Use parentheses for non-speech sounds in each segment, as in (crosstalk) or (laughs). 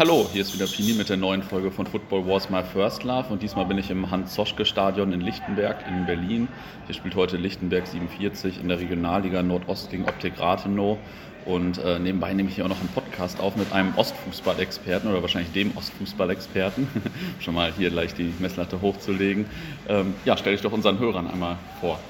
Hallo, hier ist wieder Pini mit der neuen Folge von Football Wars My First Love und diesmal bin ich im Hans-Zoschke-Stadion in Lichtenberg in Berlin. Hier spielt heute Lichtenberg 47 in der Regionalliga Nordost gegen Optik Rathenow und äh, nebenbei nehme ich hier auch noch einen Podcast auf mit einem Ostfußballexperten oder wahrscheinlich dem Ostfußballexperten. (laughs) Schon mal hier gleich die Messlatte hochzulegen. Ähm, ja, stell dich doch unseren Hörern einmal vor.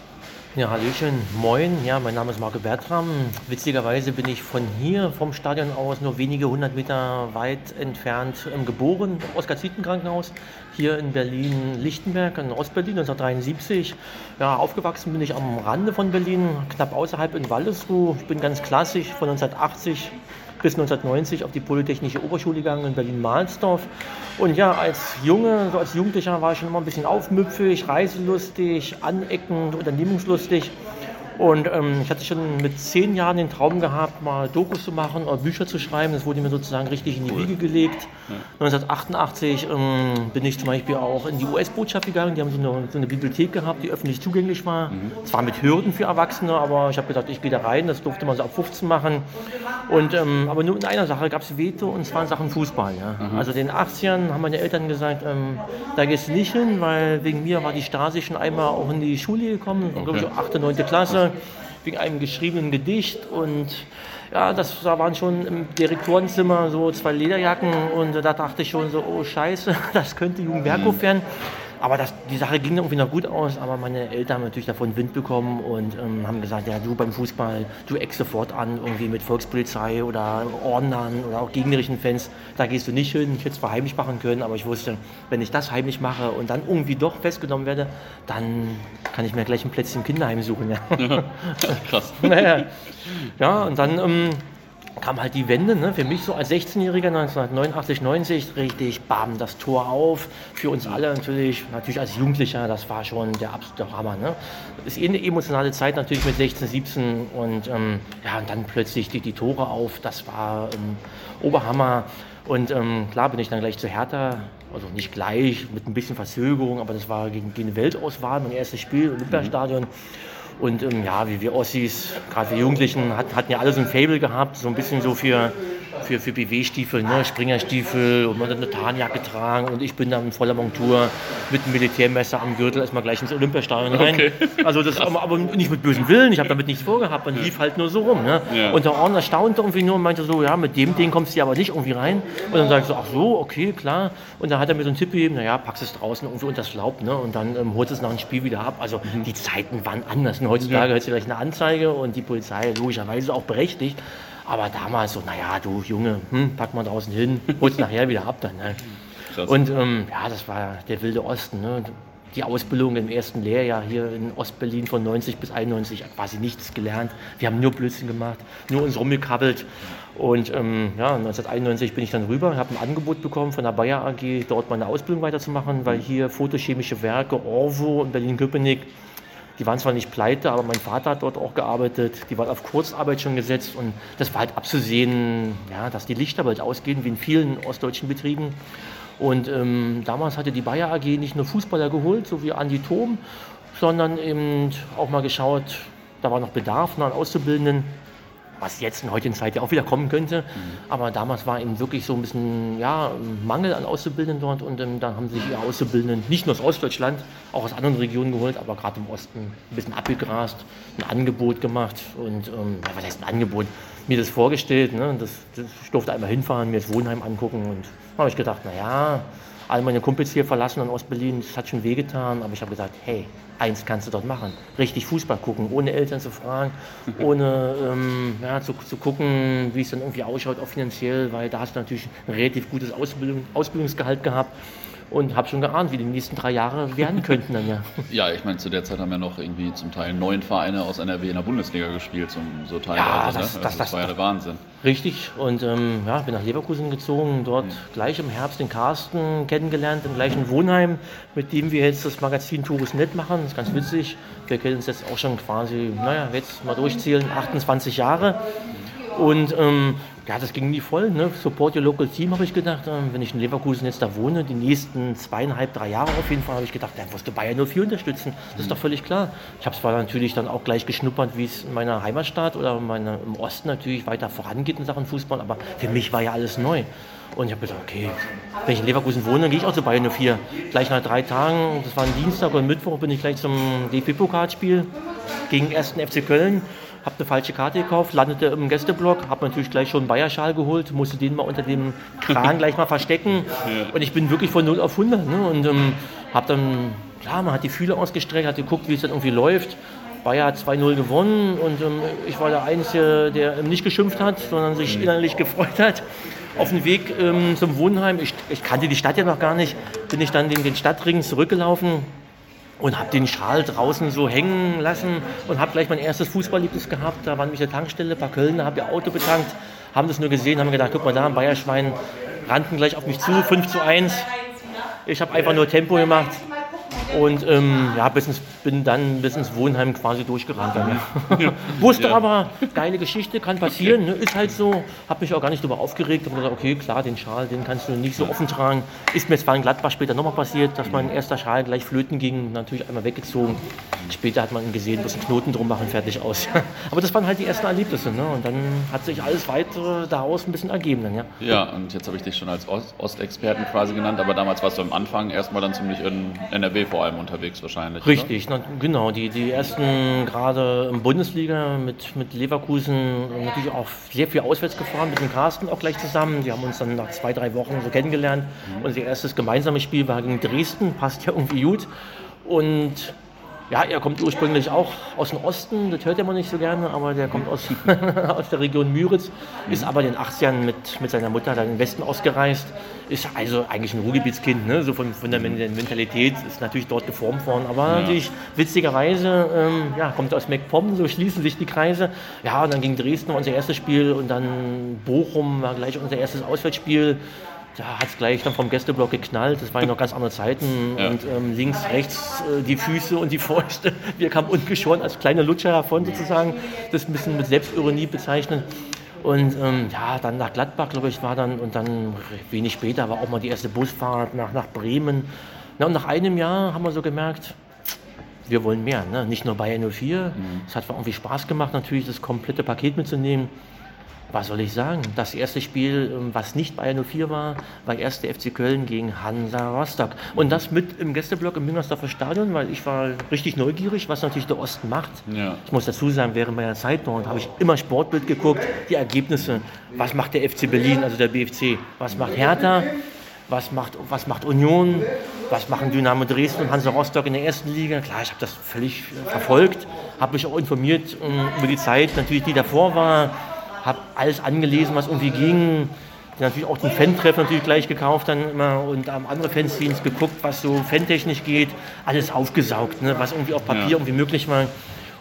Ja, Hallöchen, moin. Ja, mein Name ist Marco Bertram. Witzigerweise bin ich von hier, vom Stadion aus, nur wenige hundert Meter weit entfernt ähm, geboren, Oskar-Zieten-Krankenhaus, hier in Berlin-Lichtenberg, in Ostberlin, 1973. Ja, aufgewachsen bin ich am Rande von Berlin, knapp außerhalb in Waldesruh. Ich bin ganz klassisch von 1980 bis 1990 auf die Polytechnische Oberschule gegangen in Berlin-Mahlsdorf. Und ja, als Junge, so als Jugendlicher war ich schon immer ein bisschen aufmüpfig, reiselustig, aneckend, unternehmungslustig. Und ähm, ich hatte schon mit zehn Jahren den Traum gehabt, mal Dokus zu machen oder Bücher zu schreiben. Das wurde mir sozusagen richtig in die Wiege gelegt. Ja. 1988 ähm, bin ich zum Beispiel auch in die US-Botschaft gegangen. Die haben so eine, so eine, Bibliothek gehabt, die öffentlich zugänglich war. Mhm. Zwar mit Hürden für Erwachsene, aber ich habe gesagt, ich gehe da rein. Das durfte man so ab 15 machen. Und, ähm, aber nur in einer Sache gab es Veto und zwar in Sachen Fußball. Ja. Mhm. Also in den 80ern haben meine Eltern gesagt, ähm, da gehst du nicht hin, weil wegen mir war die Stasi schon einmal auch in die Schule gekommen, okay. glaube ich, 8., 9. Klasse wegen einem geschriebenen Gedicht und ja, das da waren schon im Direktorenzimmer so zwei Lederjacken und da dachte ich schon so, oh Scheiße, (laughs) das könnte Jugendwerkhof mhm. werden. Aber das, die Sache ging irgendwie noch gut aus, aber meine Eltern haben natürlich davon Wind bekommen und ähm, haben gesagt, ja du beim Fußball, du eckst sofort an, irgendwie mit Volkspolizei oder Ordnern oder auch gegnerischen Fans, da gehst du nicht hin. Ich hätte es zwar heimlich machen können, aber ich wusste, wenn ich das heimlich mache und dann irgendwie doch festgenommen werde, dann kann ich mir gleich ein Plätzchen im Kinderheim suchen. Ja. (laughs) (laughs) ja krass. naja. Ja, und dann ähm, kam halt die Wende, ne? für mich so als 16-Jähriger 1989, 90, richtig, bam, das Tor auf. Für uns alle natürlich, natürlich als Jugendlicher, das war schon der absolute Hammer. Ne? Das ist eh eine emotionale Zeit natürlich mit 16, 17 und ähm, ja, und dann plötzlich die, die Tore auf, das war ähm, Oberhammer. Und ähm, klar bin ich dann gleich zu Hertha, also nicht gleich, mit ein bisschen Verzögerung, aber das war gegen, gegen Weltauswahl, mein erstes Spiel, Olympiastadion. Mhm. Und ähm, ja, wie wir Ossis, gerade wir Jugendlichen, hat, hatten ja alle so ein Fable gehabt, so ein bisschen so für, für, für BW-Stiefel, ne? Springerstiefel und man hat eine Tarnjacke getragen und ich bin dann in voller Montur mit einem Militärmesser am Gürtel erstmal gleich ins Olympiastadion rein. Okay. Also das aber, aber, nicht mit bösem Willen, ich habe damit nichts vorgehabt, man ja. lief halt nur so rum. Ne? Ja. Und der Orn erstaunte irgendwie nur und meinte so, ja, mit dem Ding kommst du aber nicht irgendwie rein. Und dann sage ich so, ach so, okay, klar. Und dann hat er mir so einen Tipp gegeben, naja, packst es draußen irgendwie unter das Laub ne? und dann ähm, holst es nach dem Spiel wieder ab. Also mhm. die Zeiten waren anders. Und heutzutage ja. hört sich vielleicht eine Anzeige und die Polizei logischerweise auch berechtigt. Aber damals so, naja, du Junge, hm, pack mal draußen hin, hol's nachher wieder ab dann. Ne? Und ähm, ja, das war der wilde Osten. Ne? Die Ausbildung im ersten Lehrjahr hier in Ostberlin von 90 bis 91 quasi nichts gelernt. Wir haben nur Blödsinn gemacht, nur uns rumgekabbelt. Und ähm, ja, 1991 bin ich dann rüber, habe ein Angebot bekommen von der Bayer AG, dort meine Ausbildung weiterzumachen, weil hier photochemische Werke, Orvo in Berlin-Köpenick, die waren zwar nicht pleite, aber mein Vater hat dort auch gearbeitet. Die waren auf Kurzarbeit schon gesetzt und das war halt abzusehen, ja, dass die Lichter bald ausgehen, wie in vielen ostdeutschen Betrieben. Und ähm, damals hatte die Bayer AG nicht nur Fußballer geholt, so wie Andi Thom, sondern eben auch mal geschaut, da war noch Bedarf an Auszubildenden was jetzt in heutigen Zeit ja auch wieder kommen könnte. Mhm. Aber damals war eben wirklich so ein bisschen ja, Mangel an Auszubildenden dort und ähm, dann haben sich die Auszubildenden nicht nur aus Ostdeutschland, auch aus anderen Regionen geholt, aber gerade im Osten ein bisschen abgegrast, ein Angebot gemacht und ähm, was heißt ein Angebot? Mir das vorgestellt, ne? das, das, ich durfte einmal hinfahren, mir das Wohnheim angucken und habe ich gedacht, naja, all meine Kumpels hier verlassen in Ostberlin, das hat schon wehgetan, aber ich habe gesagt, hey, eins kannst du dort machen. Richtig Fußball gucken, ohne Eltern zu fragen, (laughs) ohne ähm, ja, zu, zu gucken, wie es dann irgendwie ausschaut, auch finanziell, weil da hast du natürlich ein relativ gutes Ausbildung, Ausbildungsgehalt gehabt und habe schon geahnt, wie die nächsten drei Jahre werden (laughs) könnten dann ja. Ja, ich meine, zu der Zeit haben ja noch irgendwie zum Teil neun Vereine aus NRW in der Bundesliga gespielt, zum, so teilweise. Ja, das, ne? also das, das, war ja der Wahnsinn. Richtig, und ähm, ja, bin nach Leverkusen gezogen, dort mhm. gleich im Herbst den Carsten kennengelernt, im gleichen Wohnheim, mit dem wir jetzt das Magazin Tourist Net machen. Das ist ganz witzig. Wir kennen uns jetzt auch schon quasi, naja, jetzt mal durchzählen, 28 Jahre. Und ähm, ja, das ging nie voll. Ne? Support your local team, habe ich gedacht. Ähm, wenn ich in Leverkusen jetzt da wohne, die nächsten zweieinhalb, drei Jahre auf jeden Fall, habe ich gedacht, dann musst du Bayern 04 unterstützen. Das ist doch völlig klar. Ich habe zwar natürlich dann auch gleich geschnuppert, wie es in meiner Heimatstadt oder meine, im Osten natürlich weiter vorangeht in Sachen Fußball, aber für mich war ja alles neu. Und ich habe gesagt, okay, wenn ich in Leverkusen wohne, dann gehe ich auch zu Bayern 04. Gleich nach drei Tagen, das war ein Dienstag und Mittwoch, bin ich gleich zum DFB-Pokalspiel gegen 1. FC Köln. Habe eine falsche Karte gekauft, landete im Gästeblock, habe natürlich gleich schon einen Bayerschal geholt, musste den mal unter dem Kran (laughs) gleich mal verstecken. Ja. Und ich bin wirklich von 0 auf 100. Ne? Und ähm, habe dann, klar, man hat die Fühler ausgestreckt, hat geguckt, wie es dann irgendwie läuft. Bayer hat 2-0 gewonnen und ähm, ich war der Einzige, der nicht geschimpft hat, sondern sich mhm. innerlich gefreut hat. Auf dem Weg ähm, zum Wohnheim, ich, ich, kannte die Stadt ja noch gar nicht, bin ich dann den, den Stadtring zurückgelaufen und habe den Schal draußen so hängen lassen und habe gleich mein erstes Fußballlebnis gehabt. Da waren nämlich eine Tankstelle, ein paar Kölner, habe ihr Auto betankt, haben das nur gesehen, haben gedacht, guck mal da, ein Bayerschwein rannten gleich auf mich zu, 5 zu 1. Ich habe einfach nur Tempo gemacht, und ähm, ja, bis ins, bin dann bis ins Wohnheim quasi durchgerannt. Dann, ja. (laughs) Wusste ja. aber, geile Geschichte, kann passieren, ne, ist halt so. Habe mich auch gar nicht darüber aufgeregt. Habe gesagt, okay, klar, den Schal, den kannst du nicht so offen tragen. Ist mir zwar in Gladbach später nochmal passiert, dass mein erster Schal gleich flöten ging, natürlich einmal weggezogen. Später hat man gesehen, muss einen Knoten drum machen, fertig aus. (laughs) aber das waren halt die ersten Erlebnisse. Ne? Und dann hat sich alles weitere daraus ein bisschen ergeben. Dann, ja. ja, und jetzt habe ich dich schon als Ostexperten quasi genannt, aber damals warst du am Anfang erstmal dann ziemlich in NRW vor vor allem unterwegs wahrscheinlich. Richtig, na, genau. Die, die ersten gerade in Bundesliga mit, mit Leverkusen natürlich auch sehr viel auswärts gefahren, mit dem Carsten auch gleich zusammen. Die haben uns dann nach zwei, drei Wochen so kennengelernt. Mhm. Unser erstes gemeinsames Spiel war gegen Dresden, passt ja irgendwie gut. Und ja, er kommt ursprünglich auch aus dem Osten, das hört er mal nicht so gerne, aber der kommt aus, (laughs) aus der Region Müritz, ist aber in den 80ern mit, mit seiner Mutter dann in den Westen ausgereist, ist also eigentlich ein Ruhrgebietskind, ne? so von, von der Mentalität, ist natürlich dort geformt worden, aber ja. natürlich witzigerweise ähm, ja, kommt aus MacPom, so schließen sich die Kreise. Ja, und dann ging Dresden unser erstes Spiel und dann Bochum war gleich unser erstes Auswärtsspiel da hat es gleich dann vom Gästeblock geknallt. Das waren noch ganz andere Zeiten. Ja. Und ähm, links, rechts äh, die Füße und die Fäuste. Wir kamen ungeschoren als kleine Lutscher davon sozusagen. Das ein bisschen mit Selbstironie bezeichnen. Und ähm, ja, dann nach Gladbach, glaube ich, war dann, und dann wenig später war auch mal die erste Busfahrt nach, nach Bremen. Na, und nach einem Jahr haben wir so gemerkt, wir wollen mehr. Ne? Nicht nur Bayern 04. Mhm. Es hat irgendwie Spaß gemacht, natürlich das komplette Paket mitzunehmen was soll ich sagen? Das erste Spiel, ähm, was nicht Bayern 04 war, war erste FC Köln gegen Hansa Rostock. Und das mit im Gästeblock im Müngersdorfer Stadion, weil ich war richtig neugierig, was natürlich der Osten macht. Ja. Ich muss dazu sagen, während meiner Zeit dort habe ich immer Sportbild geguckt, die Ergebnisse. Was macht der FC Berlin, also der BFC? Was macht Hertha? Was macht, was macht Union? Was machen Dynamo Dresden und Hansa Rostock in der ersten Liga? Klar, ich habe das völlig verfolgt, habe mich auch informiert ähm, über die Zeit, natürlich die davor war habe alles angelesen, was irgendwie ging. Natürlich auch den Fan-Treff natürlich gleich gekauft dann immer und am andere Fanzines geguckt, was so fantechnisch geht. Alles aufgesaugt, ne, was irgendwie auf Papier ja. irgendwie möglich war.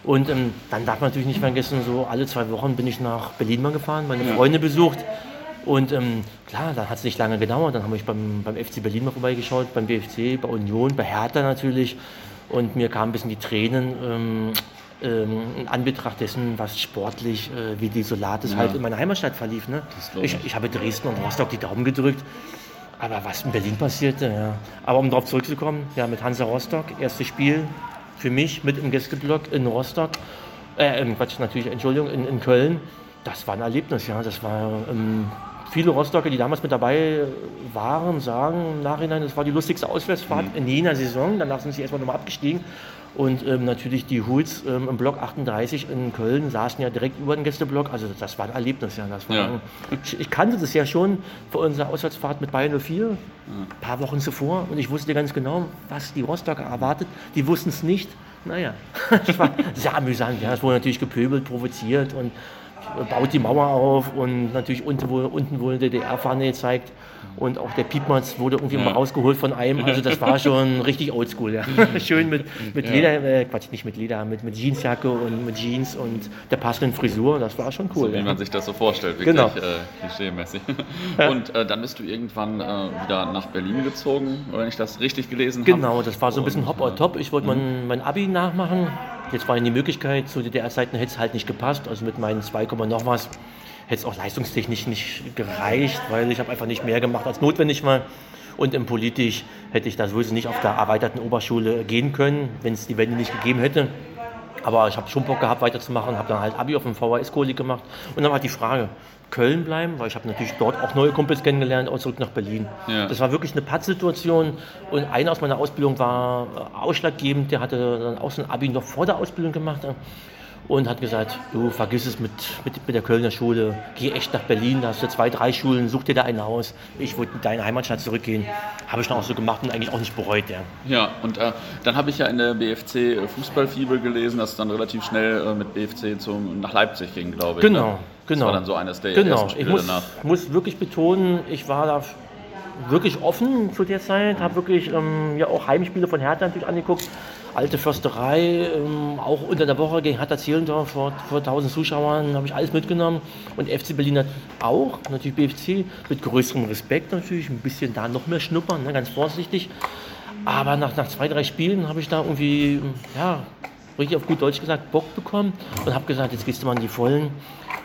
Und ähm, dann darf man natürlich nicht vergessen, so alle zwei Wochen bin ich nach Berlin mal gefahren, meine ja. Freunde besucht. Und ähm, klar, dann hat es nicht lange gedauert. Dann habe ich beim, beim FC Berlin mal vorbeigeschaut, beim BFC, bei Union, bei Hertha natürlich. Und mir kamen ein bisschen die Tränen. Ähm, ähm, in Anbetracht dessen, was sportlich äh, wie Desolates ja. halt in meiner Heimatstadt verlief. Ne? Ich, ich habe Dresden und Rostock die Daumen gedrückt. Aber was in Berlin passierte, ja. Aber um darauf zurückzukommen, ja, mit Hansa Rostock, erstes Spiel für mich mit im Gästeblock in Rostock, äh, Quatsch, natürlich, Entschuldigung, in, in Köln. Das war ein Erlebnis, ja. Das war ähm, viele Rostocker, die damals mit dabei waren, sagen im Nachhinein, das war die lustigste Auswärtsfahrt mhm. in jener Saison. Danach sind sie erstmal nochmal abgestiegen. Und ähm, natürlich die Hools ähm, im Block 38 in Köln saßen ja direkt über den Gästeblock. Also das war ein Erlebnis. Ja. Das war ja. Ein, ich, ich, kannte das ja schon für unsere Auswärtsfahrt mit Bayern 04, ein paar Wochen zuvor. Und ich wusste ganz genau, was die Rostocker erwartet. Die wussten es nicht. Naja, das (laughs) war sehr amüsant. Ja. Es wurde natürlich gepöbelt, provoziert und baut die Mauer auf und natürlich unten, unten wurde DDR-Fahne gezeigt und auch der Piepmatz wurde irgendwie ja. mal rausgeholt von einem. Also das war schon (laughs) richtig oldschool. Ja. (laughs) Schön mit, mit ja. Leder, äh, Quatsch, nicht mit Leder, mit, mit Jeansjacke und mit Jeans und der passenden Frisur. Das war schon cool. So, wie man sich das so vorstellt, wirklich genau. äh, klischee-mäßig. Und äh, dann bist du irgendwann äh, wieder nach Berlin gezogen, wenn ich das richtig gelesen habe. Genau, das war so ein bisschen Hop or Top. Ich wollte mein, mein Abi nachmachen Jetzt war die Möglichkeit, zu DDR-Zeiten hätte es halt nicht gepasst. Also mit meinen 2, noch was hätte es auch leistungstechnisch nicht gereicht, weil ich habe einfach nicht mehr gemacht als notwendig war. Und im Politisch hätte ich da sowieso nicht auf der erweiterten Oberschule gehen können, wenn es die Wende nicht gegeben hätte. Aber ich habe schon Bock gehabt, weiterzumachen, habe dann halt Abi auf dem VHS-Kolleg gemacht. Und dann war die Frage, Köln bleiben, weil ich habe natürlich dort auch neue Kumpels kennengelernt und zurück nach Berlin. Ja. Das war wirklich eine Pattsituation und einer aus meiner Ausbildung war ausschlaggebend, der hatte dann auch so ein Abi noch vor der Ausbildung gemacht und hat gesagt, du vergiss es mit, mit, mit der Kölner Schule, geh echt nach Berlin, da hast du zwei, drei Schulen, such dir da ein Haus. Ich wollte in deine Heimatstadt zurückgehen. Habe ich dann auch so gemacht und eigentlich auch nicht bereut. Ja, ja und äh, dann habe ich ja in der BFC äh, Fußballfibel gelesen, dass es dann relativ schnell äh, mit BFC zum, nach Leipzig ging, glaube ich. Genau, ne? genau. Das war dann so eines der genau. ersten Spiele ich muss, danach. muss wirklich betonen, ich war da wirklich offen zu der Zeit, habe wirklich ähm, ja auch Heimspiele von Hertha natürlich angeguckt alte Försterei, ähm, auch unter der Woche gegen Hertha Zehlendorf vor, vor 1000 Zuschauern, habe ich alles mitgenommen. Und FC Berlin auch, natürlich BFC, mit größerem Respekt natürlich, ein bisschen da noch mehr schnuppern, ne, ganz vorsichtig. Aber nach, nach zwei, drei Spielen habe ich da irgendwie, ja, richtig auf gut Deutsch gesagt, Bock bekommen und habe gesagt, jetzt gehst du mal in die Vollen.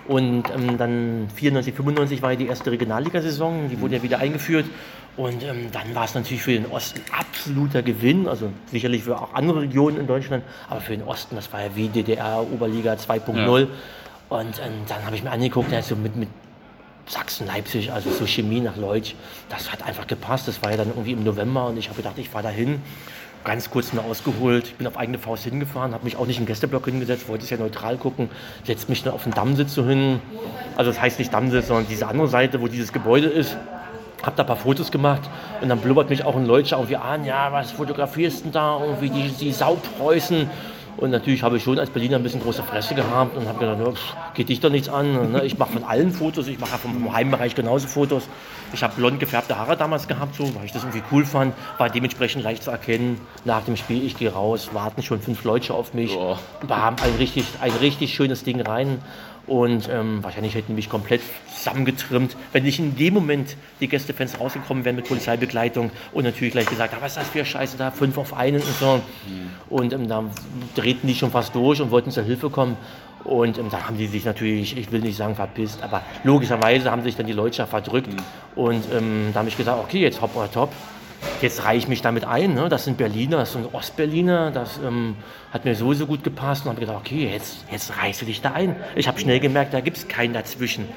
Und ähm, dann 94, 95 war ja die erste Regionalligasaison, die wurde ja wieder eingeführt. Und ähm, dann war es natürlich für den Osten absoluter Gewinn, also sicherlich für auch andere Regionen in Deutschland, aber für den Osten, das war ja wie DDR, Oberliga 2.0. Ja. Und ähm, dann habe ich mir angeguckt, also mit, mit Sachsen, Leipzig, also so Chemie nach Leutsch, das hat einfach gepasst. Das war ja dann irgendwie im November und ich habe gedacht, ich fahre da hin. Ganz kurz nur ausgeholt, ich bin auf eigene Faust hingefahren, habe mich auch nicht im Gästeblock hingesetzt, wollte es ja neutral gucken, setze mich dann auf den Dammsitz so hin. Also das heißt nicht Dammsitz, sondern diese andere Seite, wo dieses Gebäude ist habe da ein paar Fotos gemacht und dann blubbert mich auch ein Leute irgendwie an, ja, was fotografierst du denn da, irgendwie die, die Saupreußen. Und natürlich habe ich schon als Berliner ein bisschen große Fresse gehabt und habe gedacht, ja, pff, geht dich doch nichts an. Ne? Ich mache von allen Fotos, ich mache vom Heimbereich genauso Fotos. Ich habe blond gefärbte Haare damals gehabt, so, weil ich das irgendwie cool fand, war dementsprechend leicht zu erkennen. Nach dem Spiel, ich gehe raus, warten schon fünf Leute auf mich, oh. haben ein richtig, ein richtig schönes Ding rein. Und ähm, wahrscheinlich hätten die mich komplett zusammengetrimmt, wenn nicht in dem Moment die Gästefans rausgekommen wären mit Polizeibegleitung und natürlich gleich gesagt, ah, was ist das für Scheiße da, fünf auf einen und so. Und ähm, da drehten die schon fast durch und wollten zur Hilfe kommen. Und ähm, da haben die sich natürlich, ich will nicht sagen verpisst, aber logischerweise haben sich dann die Leute verdrückt. Mhm. Und ähm, da habe ich gesagt, okay, jetzt hopp oder top jetzt reiche ich mich damit ein. Ne? Das sind Berliner, das sind Ostberliner, das ähm, hat mir sowieso gut gepasst und habe gedacht, okay, jetzt, jetzt reichst du dich da ein. Ich habe schnell gemerkt, da gibt es keinen dazwischen.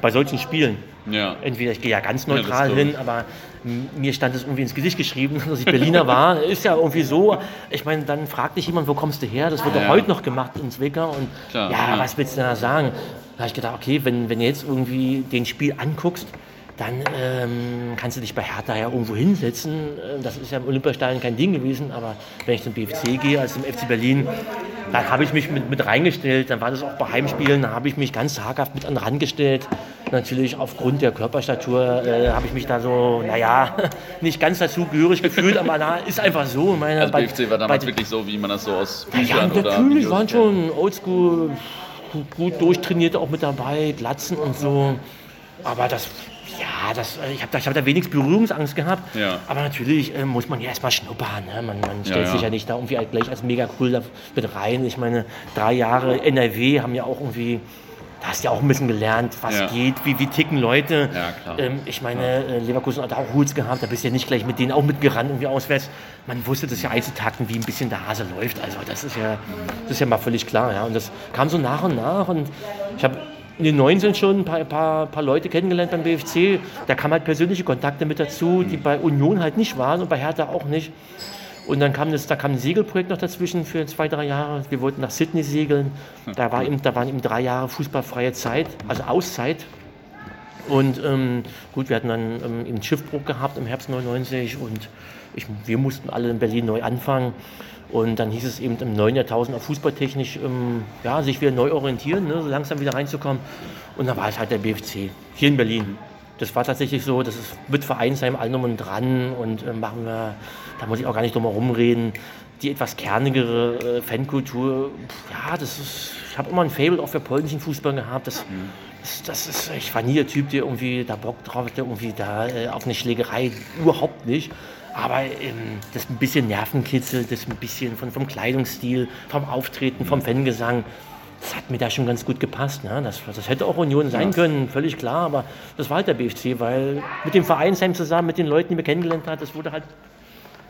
Bei solchen Spielen. Ja. Entweder ich gehe ja ganz neutral ja, hin, aber mir stand es irgendwie ins Gesicht geschrieben, (laughs) dass ich Berliner war. Ist ja irgendwie so. Ich meine, dann fragt dich jemand, wo kommst du her? Das wird ja. doch heute noch gemacht in Zwickau. Und Klar, ja, ja, was willst du da sagen? Da habe ich gedacht, okay, wenn, wenn du jetzt irgendwie den Spiel anguckst, dann ähm, kannst du dich bei Hertha ja irgendwo hinsetzen. Äh, das ist ja im Olympiastadion kein Ding gewesen, aber wenn ich zum BFC gehe, also zum FC Berlin, dann habe ich mich mit, mit reingestellt. Dann war das auch bei Heimspielen, da habe ich mich ganz zaghaft mit an den Rand gestellt. Natürlich aufgrund der Körperstatur äh, habe ich mich da so, naja, (laughs) nicht ganz dazugehörig gefühlt, aber na, ist einfach so. Meine, also bei, BFC war damals bei, wirklich so, wie man das so aus Büchern ja, natürlich waren schon oldschool, gut durchtrainierte auch mit dabei, Glatzen und so. Aber das ja, das, äh, ich habe da, hab da wenig Berührungsangst gehabt. Ja. Aber natürlich äh, muss man ja erstmal schnuppern. Ne? Man, man stellt ja, sich ja nicht da irgendwie gleich als mega cool da mit rein. Ich meine, drei Jahre NRW haben ja auch irgendwie da hast du ja auch ein bisschen gelernt, was ja. geht, wie, wie ticken Leute. Ja, ähm, ich meine, äh, Leverkusen hat auch Hools gehabt, da bist du ja nicht gleich mit denen auch mitgerannt irgendwie auswärts. Man wusste das ja einzutakten, wie ein bisschen der Hase läuft. Also das ist ja, das ist ja mal völlig klar. Ja. Und das kam so nach und nach und ich habe in den 19 schon ein paar, paar, paar Leute kennengelernt beim BFC. Da kamen halt persönliche Kontakte mit dazu, die bei Union halt nicht waren und bei Hertha auch nicht. Und dann kam das, da kam ein Segelprojekt noch dazwischen für zwei, drei Jahre. Wir wollten nach Sydney segeln. Da, war eben, da waren eben drei Jahre fußballfreie Zeit, also Auszeit. Und ähm, gut, wir hatten dann ähm, einen Schiffbruch gehabt im Herbst 99 und ich, wir mussten alle in Berlin neu anfangen. Und dann hieß es eben im neuen Jahrtausend auch fußballtechnisch, ähm, ja, sich wieder neu orientieren, ne, so langsam wieder reinzukommen. Und dann war es halt der BFC hier in Berlin. Das war tatsächlich so, das ist mit Vereinsheim allen um und dran und äh, machen wir, da muss ich auch gar nicht drum herum reden, die etwas kernigere äh, Fankultur, ja, das ist, ich habe immer ein Fable auch für polnischen Fußball gehabt. Das, mhm. das, das, ist, ich war nie der Typ, der irgendwie da Bock drauf hatte, irgendwie da äh, auf eine Schlägerei, überhaupt nicht. Aber ähm, das ein bisschen Nervenkitzel, das ein bisschen von, vom Kleidungsstil, vom Auftreten, vom Fangesang, das hat mir da schon ganz gut gepasst. Ne? Das, das hätte auch Union sein ja. können, völlig klar, aber das war halt der BFC, weil mit dem Vereinsheim zusammen, mit den Leuten, die man kennengelernt hat, das wurde halt.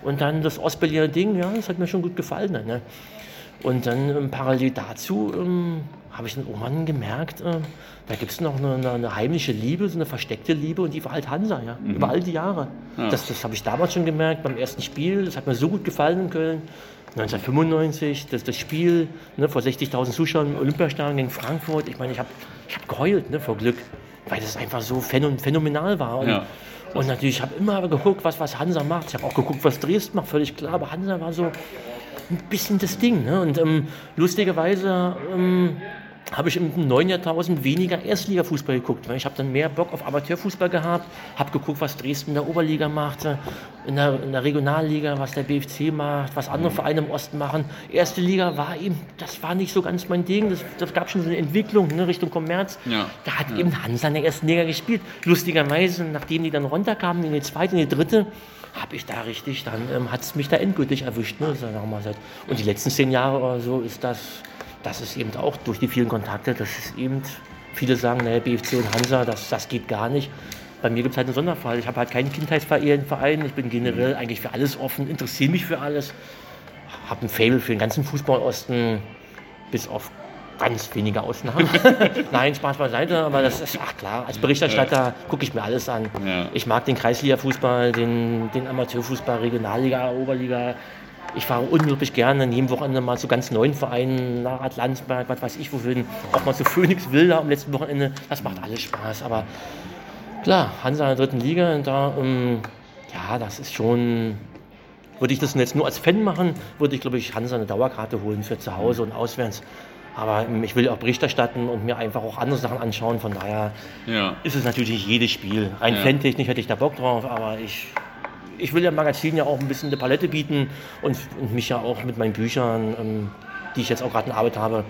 Und dann das Ostberliner Ding, ja, das hat mir schon gut gefallen. Ne? Und dann ähm, parallel dazu ähm, habe ich dann irgendwann gemerkt, äh, da gibt es noch eine, eine, eine, heimliche Liebe, so eine versteckte Liebe und die war halt Hansa, ja, mhm. über all die Jahre. Ja. Das, das habe ich damals schon gemerkt beim ersten Spiel, das hat mir so gut gefallen in Köln. 1995, das, das Spiel ne, vor 60.000 Zuschauern im Olympiastadion gegen Frankfurt. Ich meine, ich habe ich hab geheult ne, vor Glück, weil das einfach so phänomenal war. Und, ja. und natürlich, habe ich immer geguckt, was, was Hansa macht. Ich habe auch geguckt, was Dresden macht, völlig klar. Aber Hansa war so ein bisschen das Ding. Ne? Und ähm, lustigerweise ähm, habe ich im neuen Jahrtausend weniger Erstligafußball geguckt. Weil ich habe dann mehr Bock auf Amateurfußball gehabt, habe geguckt, was Dresden in der Oberliga macht, in der, in der Regionalliga, was der BFC macht, was andere Vereine im Osten machen. Erste Liga war eben, das war nicht so ganz mein Ding. Das, das gab schon so eine Entwicklung ne, Richtung Kommerz. Ja. Da hat ja. eben Hansa in der ersten Liga gespielt. Lustigerweise, nachdem die dann runterkamen in die zweite, in die dritte, habe ich da richtig, dann ähm, hat es mich da endgültig erwischt. Ne, Und die letzten zehn Jahre oder so ist das das ist eben auch durch die vielen Kontakte, das ist eben, viele sagen, naja, BFC und Hansa, das, das geht gar nicht. Bei mir gibt es halt einen Sonderfall. Ich habe halt keinen Kindheitsverein, ich bin generell eigentlich für alles offen, interessiere mich für alles, habe ein Fable für den ganzen Fußballosten, bis auf ganz wenige Ausnahmen. (laughs) Nein, Spaß beiseite, aber das ist, ach klar, als Berichterstatter gucke ich mir alles an. Ja. Ich mag den Kreisliga-Fußball, den, den Amateurfußball, Regionalliga, Oberliga, ich fahre unglaublich gerne an jedem Wochenende mal zu ganz neuen Vereinen, nach Atlantsberg, was weiß ich wohin, auch mal zu Phoenix Wilder am letzten Wochenende. Das macht alles Spaß. Aber klar, Hansa in der dritten Liga, da, ähm, ja, das ist schon. Würde ich das jetzt nur als Fan machen, würde ich, glaube ich, Hansa eine Dauerkarte holen für zu Hause und auswärts. Aber ähm, ich will auch Bericht erstatten und mir einfach auch andere Sachen anschauen. Von daher ja. ist es natürlich nicht jedes Spiel. Rein ja. fantechnisch hätte ich da Bock drauf, aber ich ich will dem Magazin ja auch ein bisschen eine Palette bieten und, und mich ja auch mit meinen Büchern, ähm, die ich jetzt auch gerade in Arbeit habe,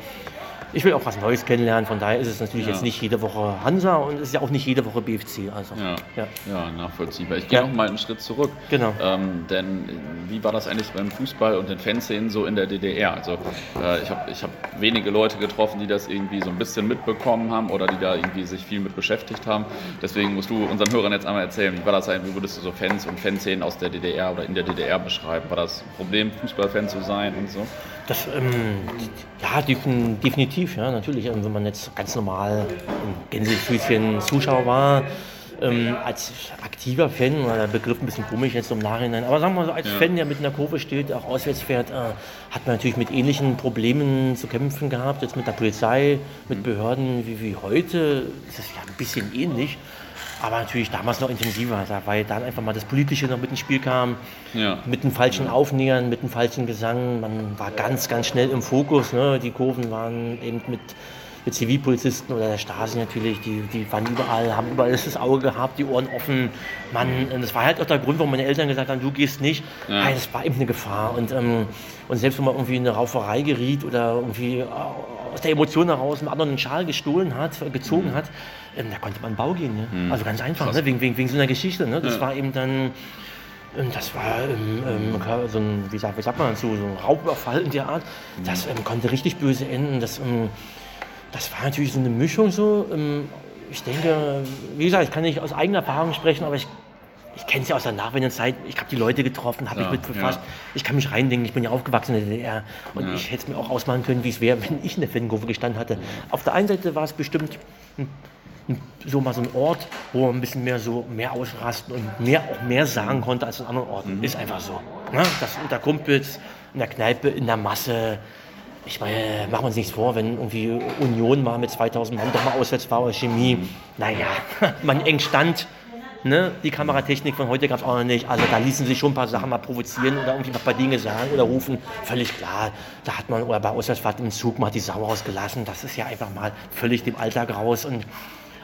ich will auch was Neues kennenlernen. Von daher ist es natürlich ja. jetzt nicht jede Woche Hansa und es ist ja auch nicht jede Woche BFC. Also, ja. Ja. ja nachvollziehbar. Ich gehe ja. noch mal einen Schritt zurück. Genau. Ähm, denn wie war das eigentlich beim Fußball und den Fanszenen so in der DDR? Also äh, ich habe ich hab wenige Leute getroffen, die das irgendwie so ein bisschen mitbekommen haben oder die da irgendwie sich viel mit beschäftigt haben. Deswegen musst du unseren Hörern jetzt einmal erzählen, wie war das eigentlich, wie würdest du so Fans und Fanszenen aus der DDR oder in der DDR beschreiben? War das ein Problem, Fußballfan zu sein und so? Das, ähm, ja, definitiv, ja, natürlich. Ähm, wenn man jetzt ganz normal im Gänsefüßchen Zuschauer war, ähm, als aktiver Fan, der Begriff ein bisschen komisch jetzt im Nachhinein, aber sagen wir mal so, als ja. Fan, der mit einer Kurve steht, auch auswärts fährt, äh, hat man natürlich mit ähnlichen Problemen zu kämpfen gehabt, jetzt mit der Polizei, mit Behörden wie, wie heute, ist es ja ein bisschen ähnlich. Aber natürlich damals noch intensiver, weil dann einfach mal das Politische noch mit ins Spiel kam. Ja. Mit den falschen ja. Aufnähern, mit dem falschen Gesang. Man war ganz, ganz schnell im Fokus. Ne? Die Kurven waren eben mit, mit Zivilpolizisten oder der Stasi natürlich. Die, die waren überall, haben überall das Auge gehabt, die Ohren offen. Man, das war halt auch der Grund, warum meine Eltern gesagt haben, du gehst nicht. Ja. Hey, das war eben eine Gefahr. Und, ähm, und selbst wenn man irgendwie in eine Rauferei geriet oder irgendwie aus der Emotion heraus einem anderen einen Schal gestohlen hat, gezogen mhm. hat, ähm, da konnte man Bau gehen. Ne? Mhm. Also ganz einfach, ne? wegen, wegen, wegen so einer Geschichte. Ne? Das ja. war eben dann, ähm, das war ähm, ähm, so ein, wie sagt, wie sagt man dazu, so ein Raubüberfall in der Art. Mhm. Das ähm, konnte richtig böse enden. Das, ähm, das war natürlich so eine Mischung so. ich denke, wie gesagt, ich kann nicht aus eigener Erfahrung sprechen, aber ich ich kenne es ja aus der Nachwendezeit. Ich habe die Leute getroffen, habe ja, mich mit befasst. Ja. Ich kann mich reindenken, ich bin ja aufgewachsen in der DDR. Und ja. ich hätte es mir auch ausmalen können, wie es wäre, (laughs) wenn ich in der Fankurve gestanden hatte. Auf der einen Seite war es bestimmt ein so mal so ein Ort, wo man ein bisschen mehr so mehr ausrasten und mehr auch mehr sagen konnte als an anderen Orten. Mhm. Ist einfach so. Ne? Das unter Kumpels, in der Kneipe, in der Masse. Ich meine, machen wir uns nichts vor, wenn irgendwie Union mal mit 2000 Mann doch mal auswärts war oder Chemie. Naja, (laughs) man eng stand. Ne? Die Kameratechnik von heute gab es auch noch nicht. Also da ließen sich schon ein paar Sachen mal provozieren oder irgendwie noch ein paar Dinge sagen oder rufen. Völlig klar. Da hat man, oder bei Auswärtsfahrt im Zug mal die Sau rausgelassen. Das ist ja einfach mal völlig dem Alltag raus. Und